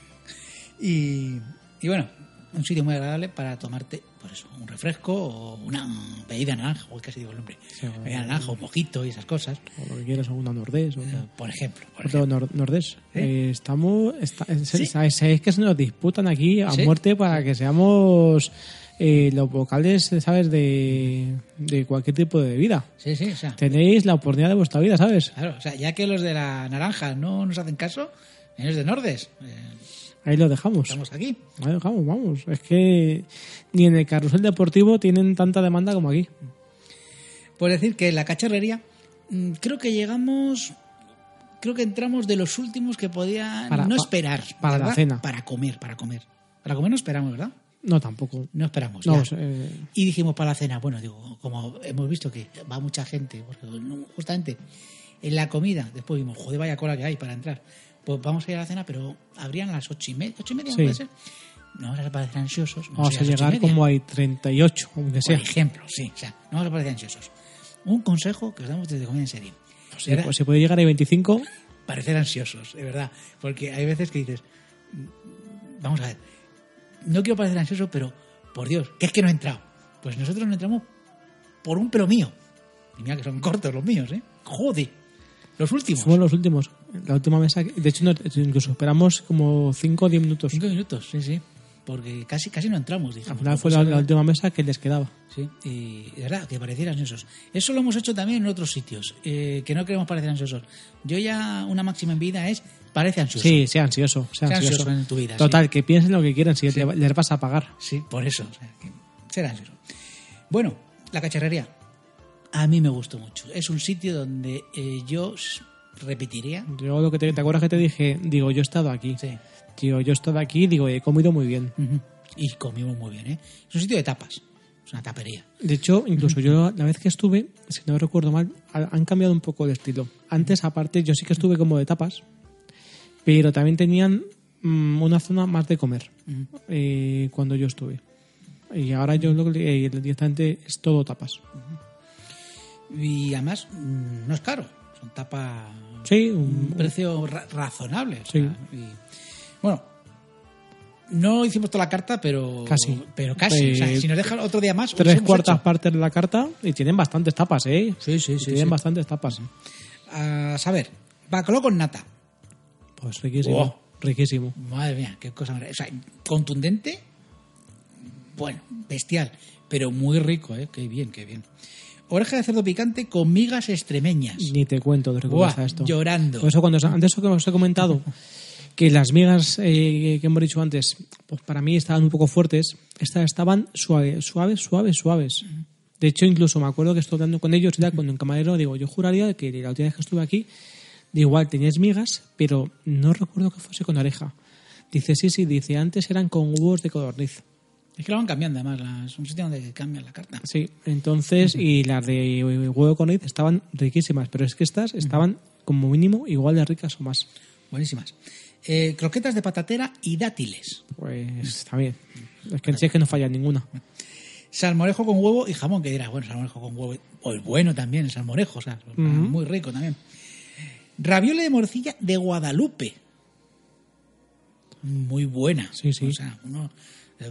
Y, y bueno, un sitio muy agradable para tomarte, pues eso, un refresco o una bebida naranja, o casi digo el nombre. Sí, bebida naranja o mojito y esas cosas. O lo que quieras, o una nordés. O, Por ejemplo, por ejemplo. nor- nordés. ¿Eh? Eh, estamos. está- ¿Sí? ¿sabes, sabéis que se nos disputan aquí a ¿Sí? muerte para que seamos eh, los vocales, ¿sabes? De, de cualquier tipo de bebida. Sí, sí, o sea, Tenéis la oportunidad de vuestra vida, ¿sabes? claro, o sea, ya que los de la naranja no nos hacen caso, ellos de Nordes, eh, Ahí lo dejamos. estamos aquí. Ahí lo dejamos, vamos. Es que ni en el carrusel deportivo tienen tanta demanda como aquí. Por decir que en la cacharrería mm, creo que llegamos, creo que entramos de los últimos que podían Para- no esperar. para la cena. Para comer, para comer. Para comer no esperamos, ¿verdad? No, tampoco. No esperamos. No, eh, Y dijimos para la cena, bueno, digo, como hemos visto que va mucha gente, porque justamente en la comida, después vimos, joder, vaya cola que hay para entrar. Pues vamos a ir a la cena, pero habrían las ocho y media, ocho y media, ¿no Sí. puede ser? No vamos a parecer ansiosos. vamos a las ocho y llegar como hay 38, aunque sea. Por ejemplo, sí, o sea, no vamos a parecer ansiosos. Un consejo que os damos desde Comida en Serie. Sí, Era pues si puede llegar a 25, parecer ansiosos, de verdad. Porque hay veces que dices, mm, vamos a ver, no quiero parecer ansioso, pero por Dios, que es que no he entrado. Pues nosotros no entramos por un pelo mío. Y mira que son cortos los míos, ¿eh? Joder. Los últimos. fuimos los últimos. La última mesa, de hecho, no- incluso esperamos como 5 o 10 minutos. Cinco minutos, sí, sí. Porque casi, casi no entramos, dijimos. Al final fue la, última mesa que les quedaba. Sí, y de verdad, que parecieran ansiosos. Eso lo hemos hecho también en otros sitios, eh, que no queremos parecer ansiosos. Yo ya, una máxima en vida es, parece ansioso. Sí, sea ansioso. Sea Sea ansioso. ansioso en tu vida, Total, que piensen lo que quieran, si le- les vas a pagar. Sí, por eso. o sea, que será ansioso. Bueno, la cacharrería. A mí me gustó mucho. Es un sitio donde eh, yo repetiría. Yo lo que te, ¿te acuerdas que te dije? Digo, yo he estado aquí. Sí. Digo, yo he estado aquí, digo, he comido muy bien. Y comimos muy bien, ¿eh? Es un sitio de tapas. Es una tapería. De hecho, incluso yo la vez que estuve, si no recuerdo mal, ha- han cambiado un poco el estilo. Antes, aparte, yo sí que estuve como de tapas, pero también tenían mm, una zona más de comer eh, cuando yo estuve. Y ahora yo lo que eh, directamente es todo tapas. Y además, mm, no es caro. Son tapas. Sí, Un un, precio ra- razonable. o Sí. sea, y- bueno. No hicimos toda la carta, pero. Casi. Pero casi. o sea, si nos dejan otro día más. tres cuartas hecho. partes de la carta y tienen bastantes tapas, ¿eh? Sí, sí, Y sí. Tienen sí. bastantes tapas. A saber, bacalao con nata. Pues riquísimo. Riquísimo. Madre mía, qué cosa. O sea, contundente, bueno, bestial, pero muy rico, ¿eh? Qué bien, qué bien. Oreja de cerdo picante con migas extremeñas. Ni te cuento de Buah, esto. llorando. Por eso cuando antes que os he comentado que las migas eh, que hemos dicho antes, pues para mí estaban un poco fuertes, estas estaban suaves, suaves, suaves, suaves. De hecho, incluso me acuerdo que estoy hablando con ellos y tal, cuando en camarero digo, yo juraría que la última vez que estuve aquí, de igual tenías migas, pero no recuerdo que fuese con oreja. Dice, sí, sí, dice, antes eran con huevos de codorniz. Es que lo van cambiando, además. la- Es un sitio donde cambian la carta. Sí, entonces, y las de huevo de codorniz estaban riquísimas, pero es que estas estaban como mínimo igual de ricas o más. Buenísimas. Eh, croquetas de patatera y dátiles. Pues está bien. Es que sí es que no falla ninguna. Salmorejo con huevo y jamón, que dirás, bueno, salmorejo con huevo. El bueno también, el salmorejo, o sea, muy rico también. Raviole de morcilla de Guadalupe. Muy buena. Sí, sí. O sea, uno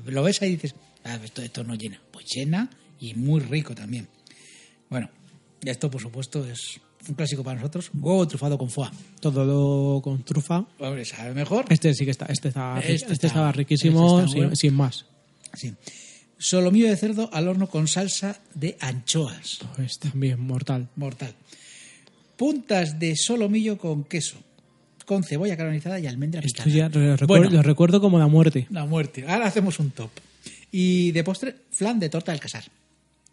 lo ves ahí y dices, ah, esto, esto no llena. Pues llena y muy rico también. Bueno, esto por supuesto es un clásico para nosotros. Huevo trufado con foie. Todo lo con trufa. Hombre, sabe mejor. Este sí que está, este, está, Este este, está- estaba riquísimo, este está sin, más. Sí. Solomillo de cerdo al horno con salsa de anchoas. Pues también mortal. Mortal. Puntas de solomillo con queso. Con cebolla caramelizada y almendra Esto picada. ya lo recuerdo, Bueno, lo recuerdo como la muerte. la muerte. Ahora hacemos un top. Y de postre, flan de torta del casar.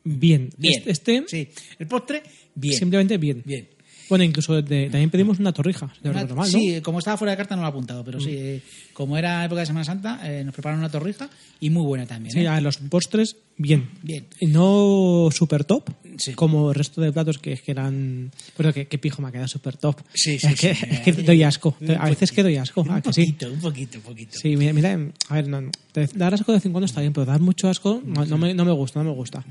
Bien. Bien. Este, Sí. El postre, bien. simplemente bien. Bien. Bueno, incluso de- también pedimos una torrija, no Una- recuerdo mal, ¿no? Mm. Sí, como estaba fuera de carta no lo he apuntado, pero sí, eh, como era época de Semana Santa, eh, nos prepararon una torrija y muy buena también. Sí, ¿eh? a los postres, bien. Bien. No super top, Sí. como el resto de platos que, que eran... Pero que, que pijo me ha quedado super top. Sí, sí, es que, sí. es que doy asco. Un A veces que doy asco. Un ¿a que sí? poquito, un poquito, un poquito. Sí, mira, mira, a ver, no, dar asco de vez en cuando está bien, pero dar mucho asco no, no me, no me gusta, no me gusta.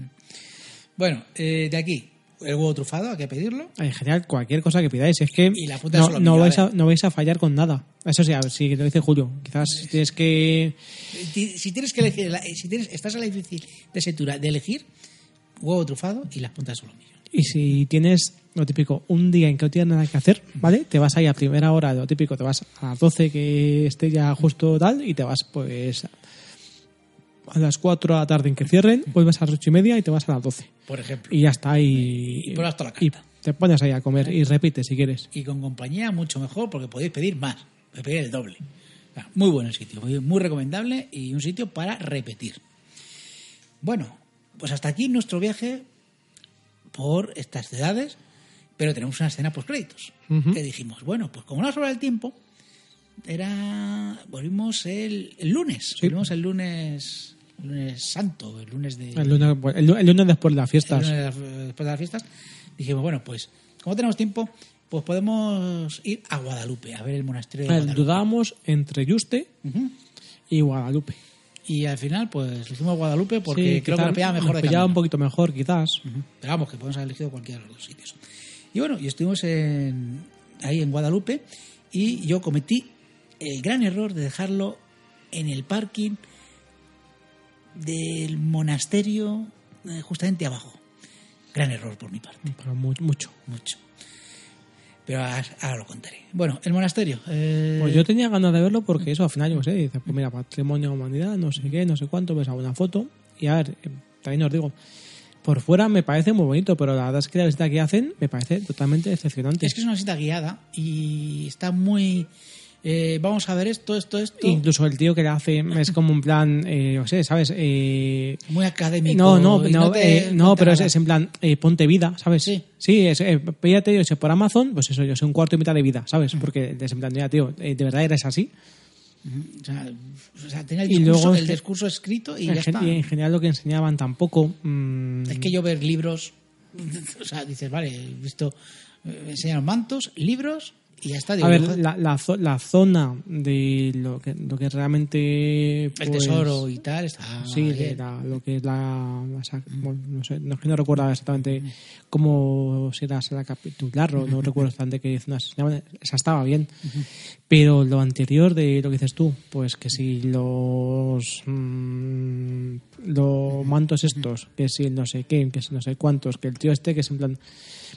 Bueno, de aquí, el huevo trufado, hay que pedirlo. En general, cualquier cosa que pidáis, es que Y la no, vais a a, no vais a fallar con nada. Eso sí, a ver, sí, que te lo dice Julio. Quizás si tienes que... Si tienes que elegir, si tienes, estás en la difícil tesitura de elegir huevo trufado y las puntas de solomillo. Y si tienes, lo típico, un día en que no tienes nada que hacer, ¿vale? Te vas ahí a primera hora, lo típico, te vas a las 12 que esté ya justo tal, y te vas pues a las 4 de la tarde en que cierren, vuelves a las 8 y media y te vas a las 12. Por ejemplo. Y ya está, y, Y pruebas toda la y carta. te pones ahí a comer y repites si quieres. Y con compañía mucho mejor porque podéis pedir más, podéis pedir el doble. Muy bueno el sitio, muy, recomendable y un sitio para repetir. Bueno, pues hasta aquí nuestro viaje por estas ciudades, pero tenemos una escena post créditos. Que dijimos, bueno, pues como no sobra el tiempo, era volvimos el, el lunes, volvimos el lunes, lunes santo, el lunes de El lunes, el lu- el lunes después de las el fiestas. lunes de las- después de las fiestas, dijimos, bueno, pues como tenemos tiempo, pues podemos ir a Guadalupe, a ver el monasterio de ver, Guadalupe. dudábamos entre Yuste y Guadalupe. Y al final, pues a Guadalupe porque Sí, creo que nos pillaba mejor nos de pillaba un poquito mejor, quizás. Ujú. Pero vamos, que podemos haber elegido cualquiera de los dos sitios. Y bueno, y estuvimos en- ahí en Guadalupe y yo cometí el gran error de dejarlo en el parking del monasterio eh, justamente abajo. Gran error por mi parte, Pero mu- mucho. mucho. Pero ahora, lo contaré. Bueno, el monasterio. eh, Pues yo tenía ganas de verlo porque eso al final, yo qué sé, dices, pues mira, patrimonio de humanidad, no sé qué, no sé cuánto, ves alguna foto. Y a ver, eh, también os digo, por fuera me parece muy bonito, pero la verdad es que la visita que hacen me parece totalmente decepcionante. es que es una visita guiada y está muy... eh, vamos a ver esto, esto, esto. Incluso el tío que le hace es como un plan, eh, qué sé, ¿sabes? Eh, muy académico. no, no, no, te eh, no, cuenta pero es, en plan, eh, ponte vida, ¿sabes? Sí. Sí, es, eh, píllate, yo sé, por Amazon, pues eso, yo sé, un cuarto y mitad de vida, ¿sabes? Porque es en plan, ya, tío, eh, ¿de verdad eres así? O sea, o sea, tenía el Y discurso, luego el es que- discurso escrito y ya está. y en general lo que enseñaban tampoco... mm, Es que yo ver libros, o sea, dices, vale, he visto, eh, enseñaron mantos, libros y ya está. Digo, A ver, la, la, zo- la zona de lo que, lo que realmente... el pues, tesoro y tal está Sí, de bien. la- lo que es la... bueno, no sé, no, es que no recuerdo exactamente cómo si era la capitular o no recuerdo exactamente qué se llamaban. Esa estaba bien. Pero lo anterior de lo que dices tú, pues que si los... mm, los mantos estos, que si no sé qué, que si no sé cuántos, que el tío este que es en plan...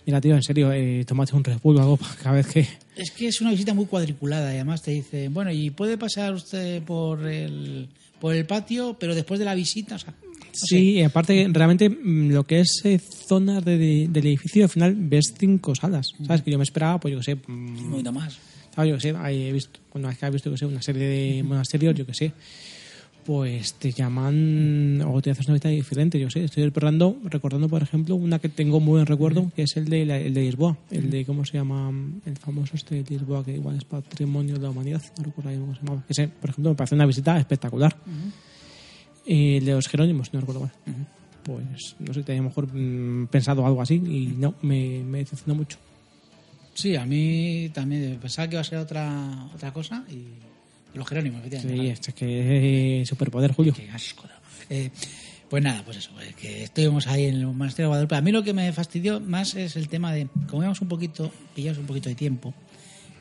Mira, tío, en serio, eh, tómate un Red Bull o algo cada vez que... Es que es una visita muy cuadriculada y además te dicen, bueno, y puede pasar usted por el, por el patio, pero después de la visita, o sea, no Sí, y aparte, realmente mm, lo que es eh, zonas de- de- del edificio, al final ves cinco salas. ¿Sabes? Que yo me esperaba, pues yo qué sé. sé, un mm, poquito más. ¿sabes? Yo qué sé, ahí he visto, que he visto que sé, una serie de monasterios, yo qué sé. Pues te llaman o te haces una visita diferente. Yo sé, estoy recordando, recordando, por ejemplo, una que tengo muy buen recuerdo, que es el de, la- el de Lisboa. El de, ¿cómo se llama? El famoso este de Lisboa, que igual es patrimonio de la humanidad. No recuerdo ahí cómo se llamaba. Ese, por ejemplo, me parece una visita espectacular. Eh, el de los Jerónimos, no recuerdo mal. Pues, no sé, tenía mejor mm, pensado algo así y no, me, me decepcionó mucho. Sí, a mí también pensaba que iba a ser otra, otra cosa y los Jerónimos, efectivamente. Sí, este es que es superpoder, Julio. Qué asco. da. Eh, pues nada, pues eso, eh, que estuvimos ahí en el monasterio de Guadalupe. A mí lo que me fastidió más es el tema de, como íbamos un poquito, pillamos un poquito de tiempo,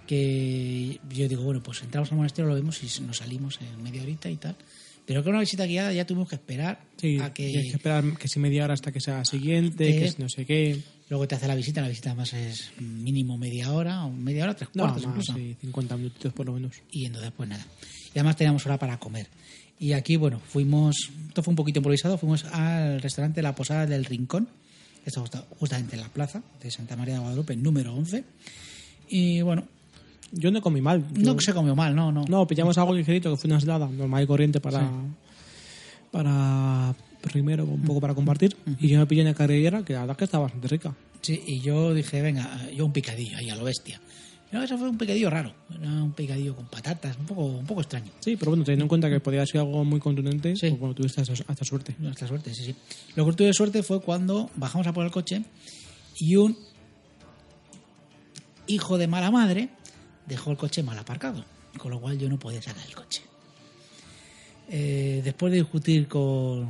que yo digo, bueno, pues entramos al monasterio, lo vemos y nos salimos en media horita y tal. Pero con una visita guiada ya tuvimos que esperar Sí, a que, que esperar que si media hora hasta que sea la siguiente, Que- que si no sé qué. Luego te hace la visita. La visita más es mínimo media hora, o media hora, tres No, cuartos más, incluso. sí, 50 minutitos por lo menos. y entonces pues nada. Y además teníamos hora para comer. Y aquí, bueno, fuimos, esto fue un poquito improvisado, fuimos al restaurante La Posada del Rincón, esto está justamente en la plaza de Santa María de Guadalupe, número 11. Y bueno, Yo no comí mal. Yo- no se comió mal, no, no. No, pillamos algo ligerito, que fue una ensalada normal y corriente para, para primero, un poco para compartir. Y yo me pillé una carrillera que la verdad es que estaba bastante rica. Sí, y yo dije, venga, yo un picadillo ahí a lo bestia. No, eso fue un picadillo raro, era un picadillo con patatas, un poco, un poco extraño. Sí, pero bueno, teniendo en cuenta que podía ser algo muy contundente, Sí. pues bueno, tuviste hasta, hasta suerte. Nuestra suerte, sí, sí. Lo que tuve suerte fue cuando bajamos a por el coche y un hijo de mala madre dejó el coche mal aparcado, con lo cual yo no podía sacar el coche. Eh, después de discutir con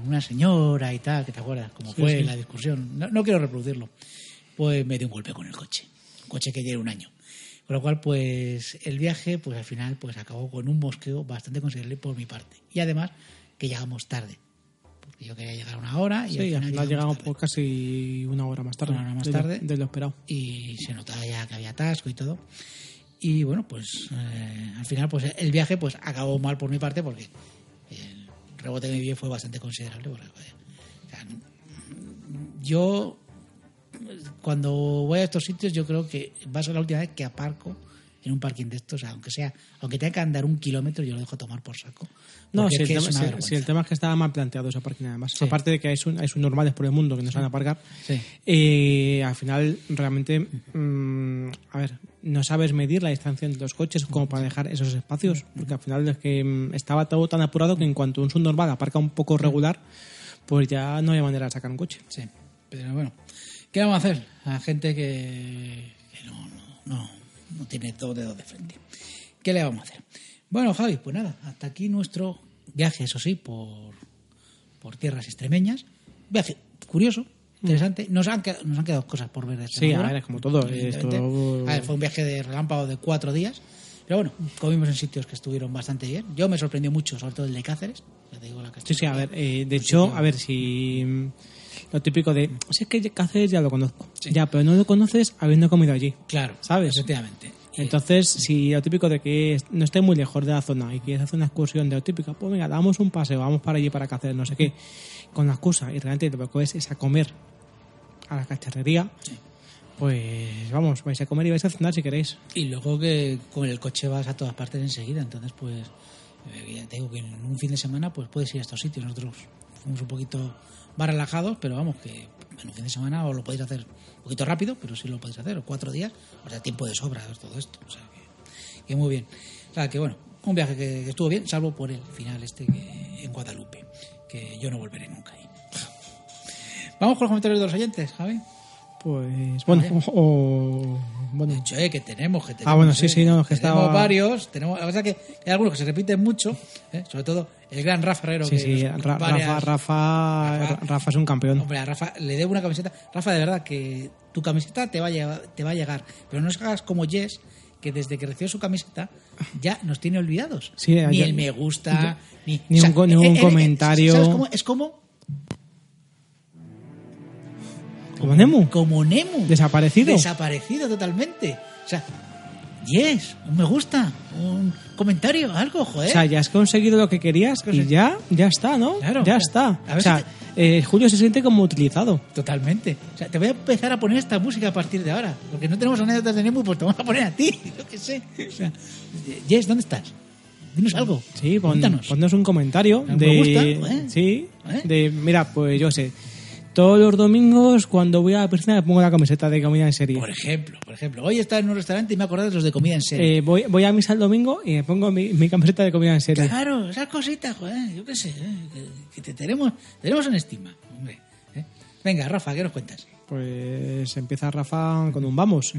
una señora y tal, que te acuerdas cómo Sí, fue sí. la discusión, no, no quiero reproducirlo, pues me dio un golpe con el coche, un coche que tiene un año. Con lo cual, pues el viaje, pues al final, pues acabó con un mosqueo bastante considerable por mi parte. Y además, que llegamos tarde. Porque yo quería llegar a una hora y Sí, al final llegamos llegamos tarde. por casi una hora más tarde. Una hora más de lo- tarde. de lo esperado. y se notaba ya que había atasco y todo. Y bueno, pues eh, al final pues el viaje pues acabó mal por mi parte porque rebote de mi bien fue bastante considerable. porque, o sea, yo cuando voy a estos sitios yo creo que va a ser la última vez que aparco en un parking de estos, aunque sea, aunque tenga que andar un kilómetro, yo lo dejo tomar por saco. No, si el, que tema, si- si el tema es que estaba mal planteado esa parking además. Sí. Aparte de que hay, un, hay subnormales por el mundo que no saben aparcar, Sí. eh, al final realmente, mm, a ver, no sabes medir la distancia entre los coches como para dejar esos espacios, porque al final es que mm, estaba todo tan apurado que en cuanto un subnormal aparca un poco regular, pues ya no hay manera de sacar un coche. Sí, pero bueno, ¿qué vamos a hacer? A gente que, que no, no, no, no tiene dos dedos de frente. ¿Qué le vamos a hacer? Bueno, Javi, pues nada, hasta aquí nuestro viaje, eso sí, por, por tierras extremeñas. Viaje curioso, interesante. Nos han, quedado, nos han quedado cosas por ver de Sí, a ver, es como todo, evidentemente. esto- A ver, fue un viaje de relámpago de cuatro días. Pero bueno, comimos en sitios que estuvieron bastante bien. Yo me sorprendió mucho, sobre todo el de Cáceres. Ya te digo la Sí, sí, a ver, eh, de hecho, a ver si mm, lo típico de, si es que Cáceres ya lo conozco, ya, pero no lo conoces habiendo comido allí. Claro, ¿Sabes? Efectivamente. Entonces, si lo típico de que no esté muy lejos de la zona y quieres hacer una excursión de lo típico, pues venga, damos un paseo, vamos para allí para Cáceres, no sé qué, con la excusa, y realmente lo que es es a comer a la cacharrería, pues vamos, vais a comer y vais a cenar si queréis. Y luego que con el coche vas a todas partes enseguida, entonces pues ya te digo que en un fin de semana pues puedes ir a estos sitios. Nosotros fuimos un poquito más relajados, pero vamos que en un fin de semana os lo podéis hacer un poquito rápido, pero sí lo podéis hacer, o cuatro días, o sea, tiempo de sobra todo esto, o sea que, que muy bien. O sea que bueno, un viaje que, que estuvo bien, salvo por el final este que, en Guadalupe, que yo no volveré nunca ahí. Vamos con los comentarios de los oyentes, Javi. Pues bueno, o- bueno, De hecho, eh, que tenemos, que tenemos. Ah, bueno, sí, eh. sí, no, es que tenemos estaba- varios. Tenemos, la verdad es que hay algunos que se repiten mucho, eh, sobre todo el gran Rafa Herrero. sí, que sí, nos- Ra- varias- Rafa, Rafa, Rafa- Rafa es un campeón. Hombre, a Rafa le debo una camiseta. Rafa, de verdad, que tu camiseta te va a llegar, te va a llegar pero no hagas como Jess, que desde que recibió su camiseta ya nos tiene olvidados. Sí, ni ya- el me gusta, ya- ni, ni un ni un comentario. ¿Sabes cómo? Es como, Como Nemu, como Nemo. desaparecido. Desaparecido totalmente. O sea, yes, un me gusta, un comentario, algo, joder. O sea, ya has conseguido lo que querías y ya, ya está, ¿no? Claro, ya está. a ver O sea, si eh, Julio se siente como utilizado. Totalmente. O sea, te voy a empezar a poner esta música a partir de ahora. Porque no tenemos anécdotas de Nemo, pues te vamos a poner a ti. Yo qué sé. O sea, Jess, ¿dónde estás? dinos algo. Sí, pon, ponnos un comentario Me de... gusta, ¿eh? Sí, ¿Eh? de... Mira, pues yo sé. Todos los domingos, cuando voy a la piscina, me pongo la camiseta de comida en serie. Por ejemplo, por ejemplo, hoy estaba en un restaurante y me acordé de los de comida en serie. Eh, voy, voy a misa el domingo y me pongo mi, mi camiseta de comida en serie. Claro, esas cositas, joder, yo qué sé, ¿eh? que, que te tenemos, tenemos en estima, hombre. ¿eh? Venga, Rafa, ¿qué nos cuentas? Pues empieza Rafa con un vamos.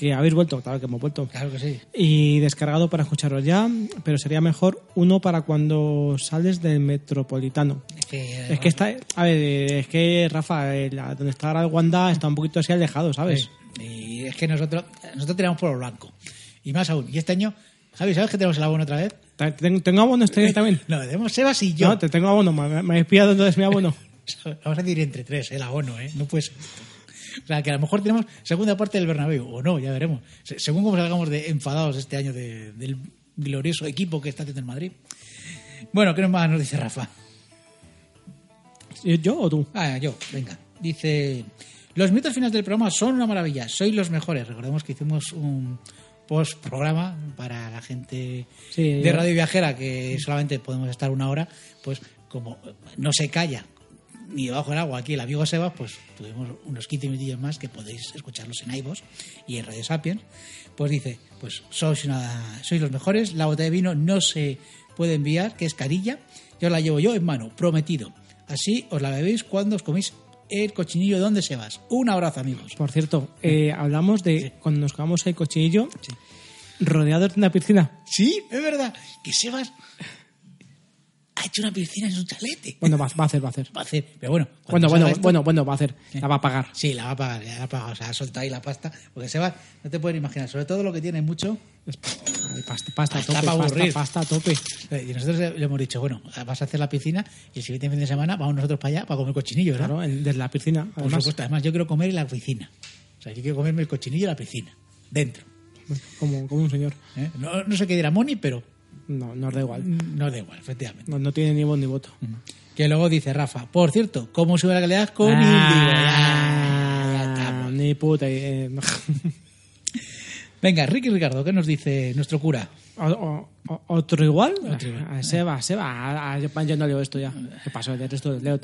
Que habéis vuelto, claro que hemos vuelto. Claro que sí. Y descargado para escucharos ya, pero sería mejor uno para cuando sales del metropolitano. Es que, Es que está, a ver, es que Rafa, eh, la- donde está ahora el Wanda está un poquito así alejado, ¿sabes? Y es que nosotros, nosotros tiramos por lo blanco. Y más aún. Y este año, Javi, ¿sabes que tenemos el abono otra vez? Tengo, tengo abono este año también. No, tenemos Sebas y yo. No, te tengo abono, me, me he espiado entonces mi abono. Vamos a decir entre tres, el abono, ¿eh? No puede ser. O sea, que a lo mejor tenemos segunda parte del Bernabéu, o no, ya veremos. Se- Según cómo salgamos de enfadados este año de- del glorioso equipo que está haciendo el Madrid. Bueno, ¿qué más nos dice Rafa? ¿Yo o tú? Ah, yo, venga. Dice, los mitos finales del programa son una maravilla, sois los mejores. Recordemos que hicimos un post-programa para la gente Sí, de Radio Viajera, que solamente podemos estar una hora, pues como no se calla ni debajo del agua aquí el amigo Sebas, pues tuvimos unos 15 minutillos más que podéis escucharlos en iVoox y en Radio Sapiens. Pues dice, pues sois, una, sois los mejores, la botella de vino no se puede enviar, que es carilla, yo la llevo yo en mano, prometido. Así os la bebéis cuando os coméis el cochinillo de donde Sebas. Un abrazo, amigos. Por cierto, eh, hablamos de cuando nos comamos el cochinillo rodeados de una piscina. Sí, es verdad, que Sebas ha hecho una piscina en su chalete. Bueno, va, va a hacer, va a hacer. Va a hacer, pero bueno. Bueno, bueno, esto- bueno, bueno, va a hacer. La va a pagar. Sí, la va a pagar, la ha pagado. O sea, ha soltado ahí la pasta. Porque Sebas, no te puedes imaginar, sobre todo lo que tiene mucho. Es Pasta, pasta, a Está tope, pa' pasta, pasta a tope. eh, Y nosotros le hemos dicho, bueno, vas a hacer la piscina y el siguiente fin de semana vamos nosotros para allá para comer cochinillo, ¿verdad? Claro, desde la piscina. Por Además, supuesto, además yo quiero comer en la piscina. O sea, yo quiero comerme el cochinillo en la piscina, dentro. como, como un señor. ¿eh? No, no sé qué dirá Moni, pero No, nos da igual. no da igual, efectivamente. No, no tiene ni voz ni voto. Que luego dice Rafa, por cierto, ¿cómo sube la calidad con Ah? Ya, estamos. ni puta. eh, Venga, Ricky Ricardo, ¿qué nos dice nuestro cura? o- o- o- ¿Otro igual? Otro igual. Ah, Seba, Seba. yo no leo esto ya. ¿Qué pasó? Resto, leo,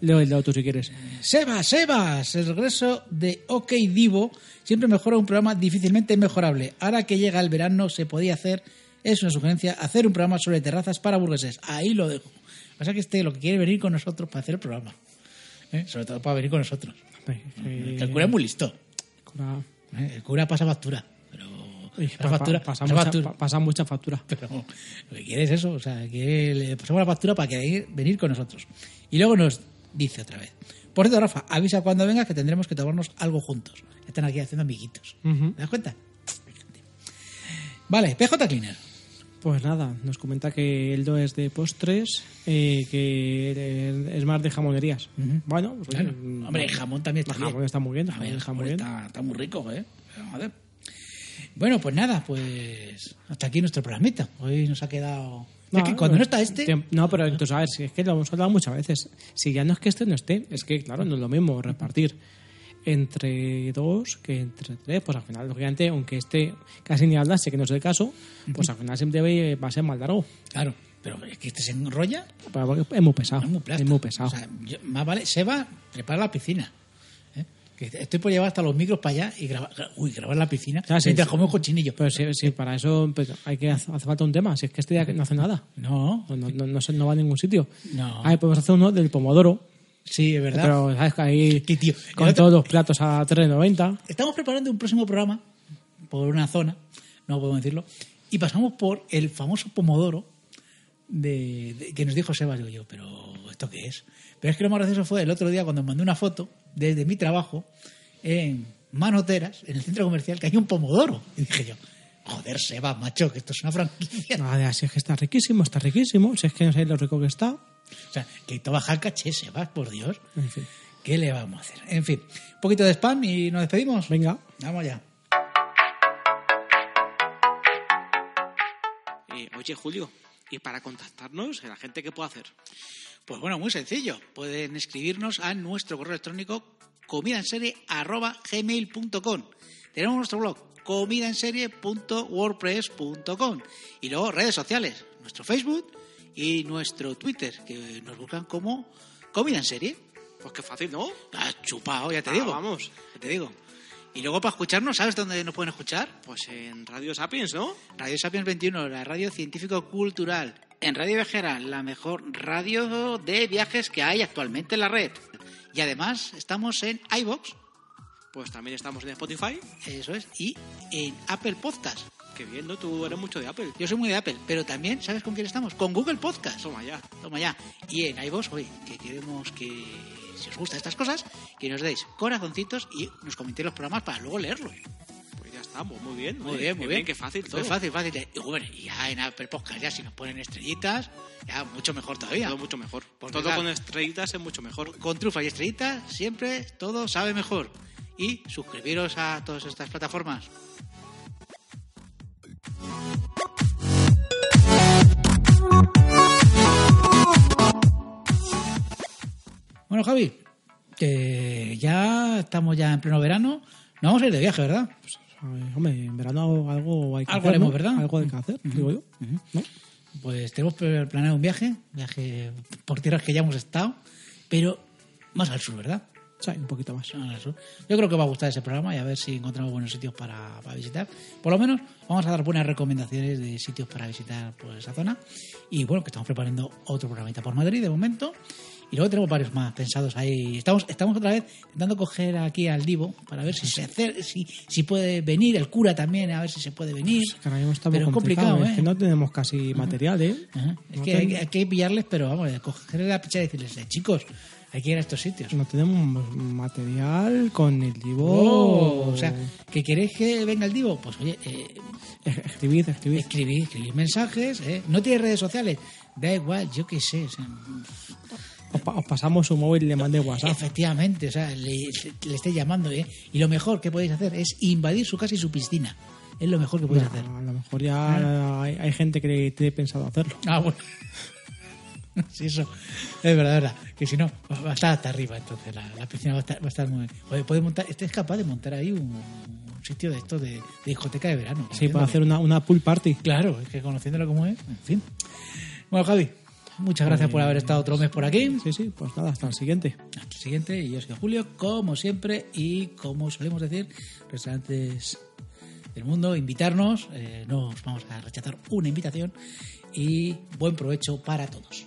leo, leo, tú si quieres. Sebas, Sebas, el regreso de OK Divo siempre mejora un programa difícilmente mejorable. Ahora que llega el verano se podía hacer, es una sugerencia, hacer un programa sobre terrazas para burgueses. Ahí lo dejo. O sea que este lo que quiere venir con nosotros para hacer el programa. ¿Eh? Sobre todo para venir con nosotros. Eh, el cura es muy listo. cura- ¿eh? El cura pasa factura. Pero Uy, pasa pa- pa- factura, pasa, pasa mucha, factura. pa- pasa mucha factura. Pero lo que quiere es eso, o sea, que le pasamos la factura para que venir, con nosotros. Y luego nos dice otra vez. Por cierto, Rafa, avisa cuando vengas que tendremos que tomarnos algo juntos. Están aquí haciendo amiguitos. Ujú. ¿Te das cuenta? Vale, PJ Cleaner. Pues nada, nos comenta que el do es de postres, eh, que es más de jamonerías. Bueno, pues, Claro. mm, Hombre, el jamón también está el bien. jamón está muy bien, A ver, jamón el está jamón muy bien. está, está muy rico, ¿eh? Joder. Bueno, pues nada, pues hasta aquí nuestro programita. Hoy nos ha quedado... es que cuando no está este... No, pero tú sabes, es que lo hemos hablado muchas veces. Si ya no es que este no esté, es que, claro, no es lo mismo repartir entre dos que entre tres. Pues al final, lógicamente, aunque esté casi ni hablase, que no es el caso, pues al final siempre va a ser más largo. Claro, pero es que este se enrolla Es muy pesado. Es muy. Es muy pesado. O sea, yo- más vale, Seba, prepara la piscina. ¿eh? Que estoy por llevar hasta los micros para allá y grabar, uy, grabar la piscina Ah, sí, mientras sí. come un cochinillo. Pero sí, sí, para eso pues, hay que hace hace falta un tema. Si es que este día no hace nada. No, No, no, no, no va a ningún sitio. No. Ahí podemos hacer uno del pomodoro. Sí, es verdad. Pero sabes que ahí Qué tío. con otro- todos los platos a 3.90. Estamos preparando un próximo programa por una zona, no podemos decirlo, y pasamos por el famoso pomodoro de, de- que nos dijo Seba. Digo yo, pero ¿esto qué es? Pero es que lo más gracioso fue el otro día cuando mandé una foto desde mi trabajo en Manoteras, en el centro comercial, que hay un pomodoro. Y dije yo, joder, Seba, macho, que esto es una franquicia. Nada, si es que está riquísimo, está riquísimo. Si es que no sabéis lo rico que está. O sea, que el caché, Seba, por Dios. En fin. ¿Qué le vamos a hacer? En fin, un poquito de spam y nos despedimos. Venga. Vamos ya. Eh, oye, Julio, ¿y para contactarnos, la gente qué puede hacer? Pues bueno, muy sencillo. Pueden escribirnos a nuestro correo electrónico comidaenserie.gmail.com. Tenemos nuestro blog comidaenserie.wordpress.com y luego redes sociales, nuestro Facebook y nuestro Twitter, que nos buscan como Comida en Serie. Pues qué fácil, ¿no? Has chupado, ya te Ah, digo. vamos. Ya te digo. Y luego para escucharnos, ¿sabes dónde nos pueden escuchar? Pues en Radio Sapiens, ¿no? Radio Sapiens 21, la radio científico-cultural. En Radio Viajera, la mejor radio de viajes que hay actualmente en la red. Y además estamos en iBox, Pues también estamos en Spotify. eso es, y en Apple Podcast. Qué bien, ¿no? Tú eres mucho de Apple. Yo soy muy de Apple, pero también, ¿sabes con quién estamos? Con Google Podcast. Toma ya. Toma ya. Y en iVoox, oye, que queremos que, si os gustan estas cosas, que nos deis corazoncitos y nos comentéis los programas para luego leerlos. Pues ya estamos, muy bien. Muy oye, bien, muy qué bien. Qué fácil todo. Pues fácil, fácil. Y bueno, ya en Apple Podcast, ya si nos ponen estrellitas, ya mucho mejor todavía. Todo mucho mejor. Porque todo claro, con estrellitas es mucho mejor. Con trufas y estrellitas, siempre todo sabe mejor. Y suscribiros a todas estas plataformas. Bueno, Javi, que ya estamos ya en pleno verano. No vamos a ir de viaje, ¿verdad? Eh, Hombre, en verano algo hay que Algo hacer. haremos, ¿no? ¿verdad? Algo hay que hacer, digo yo. ¿no? Pues tenemos planeado un viaje, viaje por tierras que ya hemos estado, pero más al sur, ¿verdad? Sea, un poquito más. Más al sur. Yo creo que va a gustar ese programa y a ver si encontramos buenos sitios para, para visitar. Por lo menos vamos a dar buenas recomendaciones de sitios para visitar por esa zona. Y bueno, que estamos preparando otro programita por Madrid de momento. Y luego tenemos varios más pensados ahí. Estamos, estamos otra vez intentando coger aquí al Divo para ver si se hace, si, si puede venir, el cura también, a ver si se puede venir. Muy Pero es complicado, complicado, es ¿eh? que no tenemos casi material, ¿eh? Ajá. Es No que hay, ten- hay que pillarles, pero vamos, coger la picha y decirles, eh, chicos, hay que ir a estos sitios. No tenemos material con el Divo. Oh, o sea, ¿que queréis que venga el Divo? Pues oye, eh, Es- Escribid, escribid. escribid, escribid mensajes, ¿eh? ¿No tiene redes sociales? Da igual, yo qué sé. o sea, Os, pa- os pasamos su móvil y le mandé WhatsApp. efectivamente, o sea, le, le estáis llamando, ¿eh? Y lo mejor que podéis hacer es invadir su casa y su piscina. Es lo mejor que podéis hacer. a lo mejor ya hay, hay gente que tiene pensado hacerlo. Ah, bueno. Sí, eso es verdad, verdad. Que si no, va a estar hasta arriba, entonces la, la piscina va a estar, va a estar muy. Oye, puede montar, este es capaz de montar ahí un, un sitio de esto de, de discoteca de verano. Sí, para hacer una, una pool party. Claro, es que conociéndolo como es, en fin. Bueno, Javi, muchas gracias por haber estado otro mes por aquí. Sí, sí, pues nada, hasta el siguiente. Hasta el siguiente, y yo soy Julio, como siempre, y como solemos decir, restaurantes del mundo, invitarnos, eh, no os vamos a rechazar una invitación, y buen provecho para todos.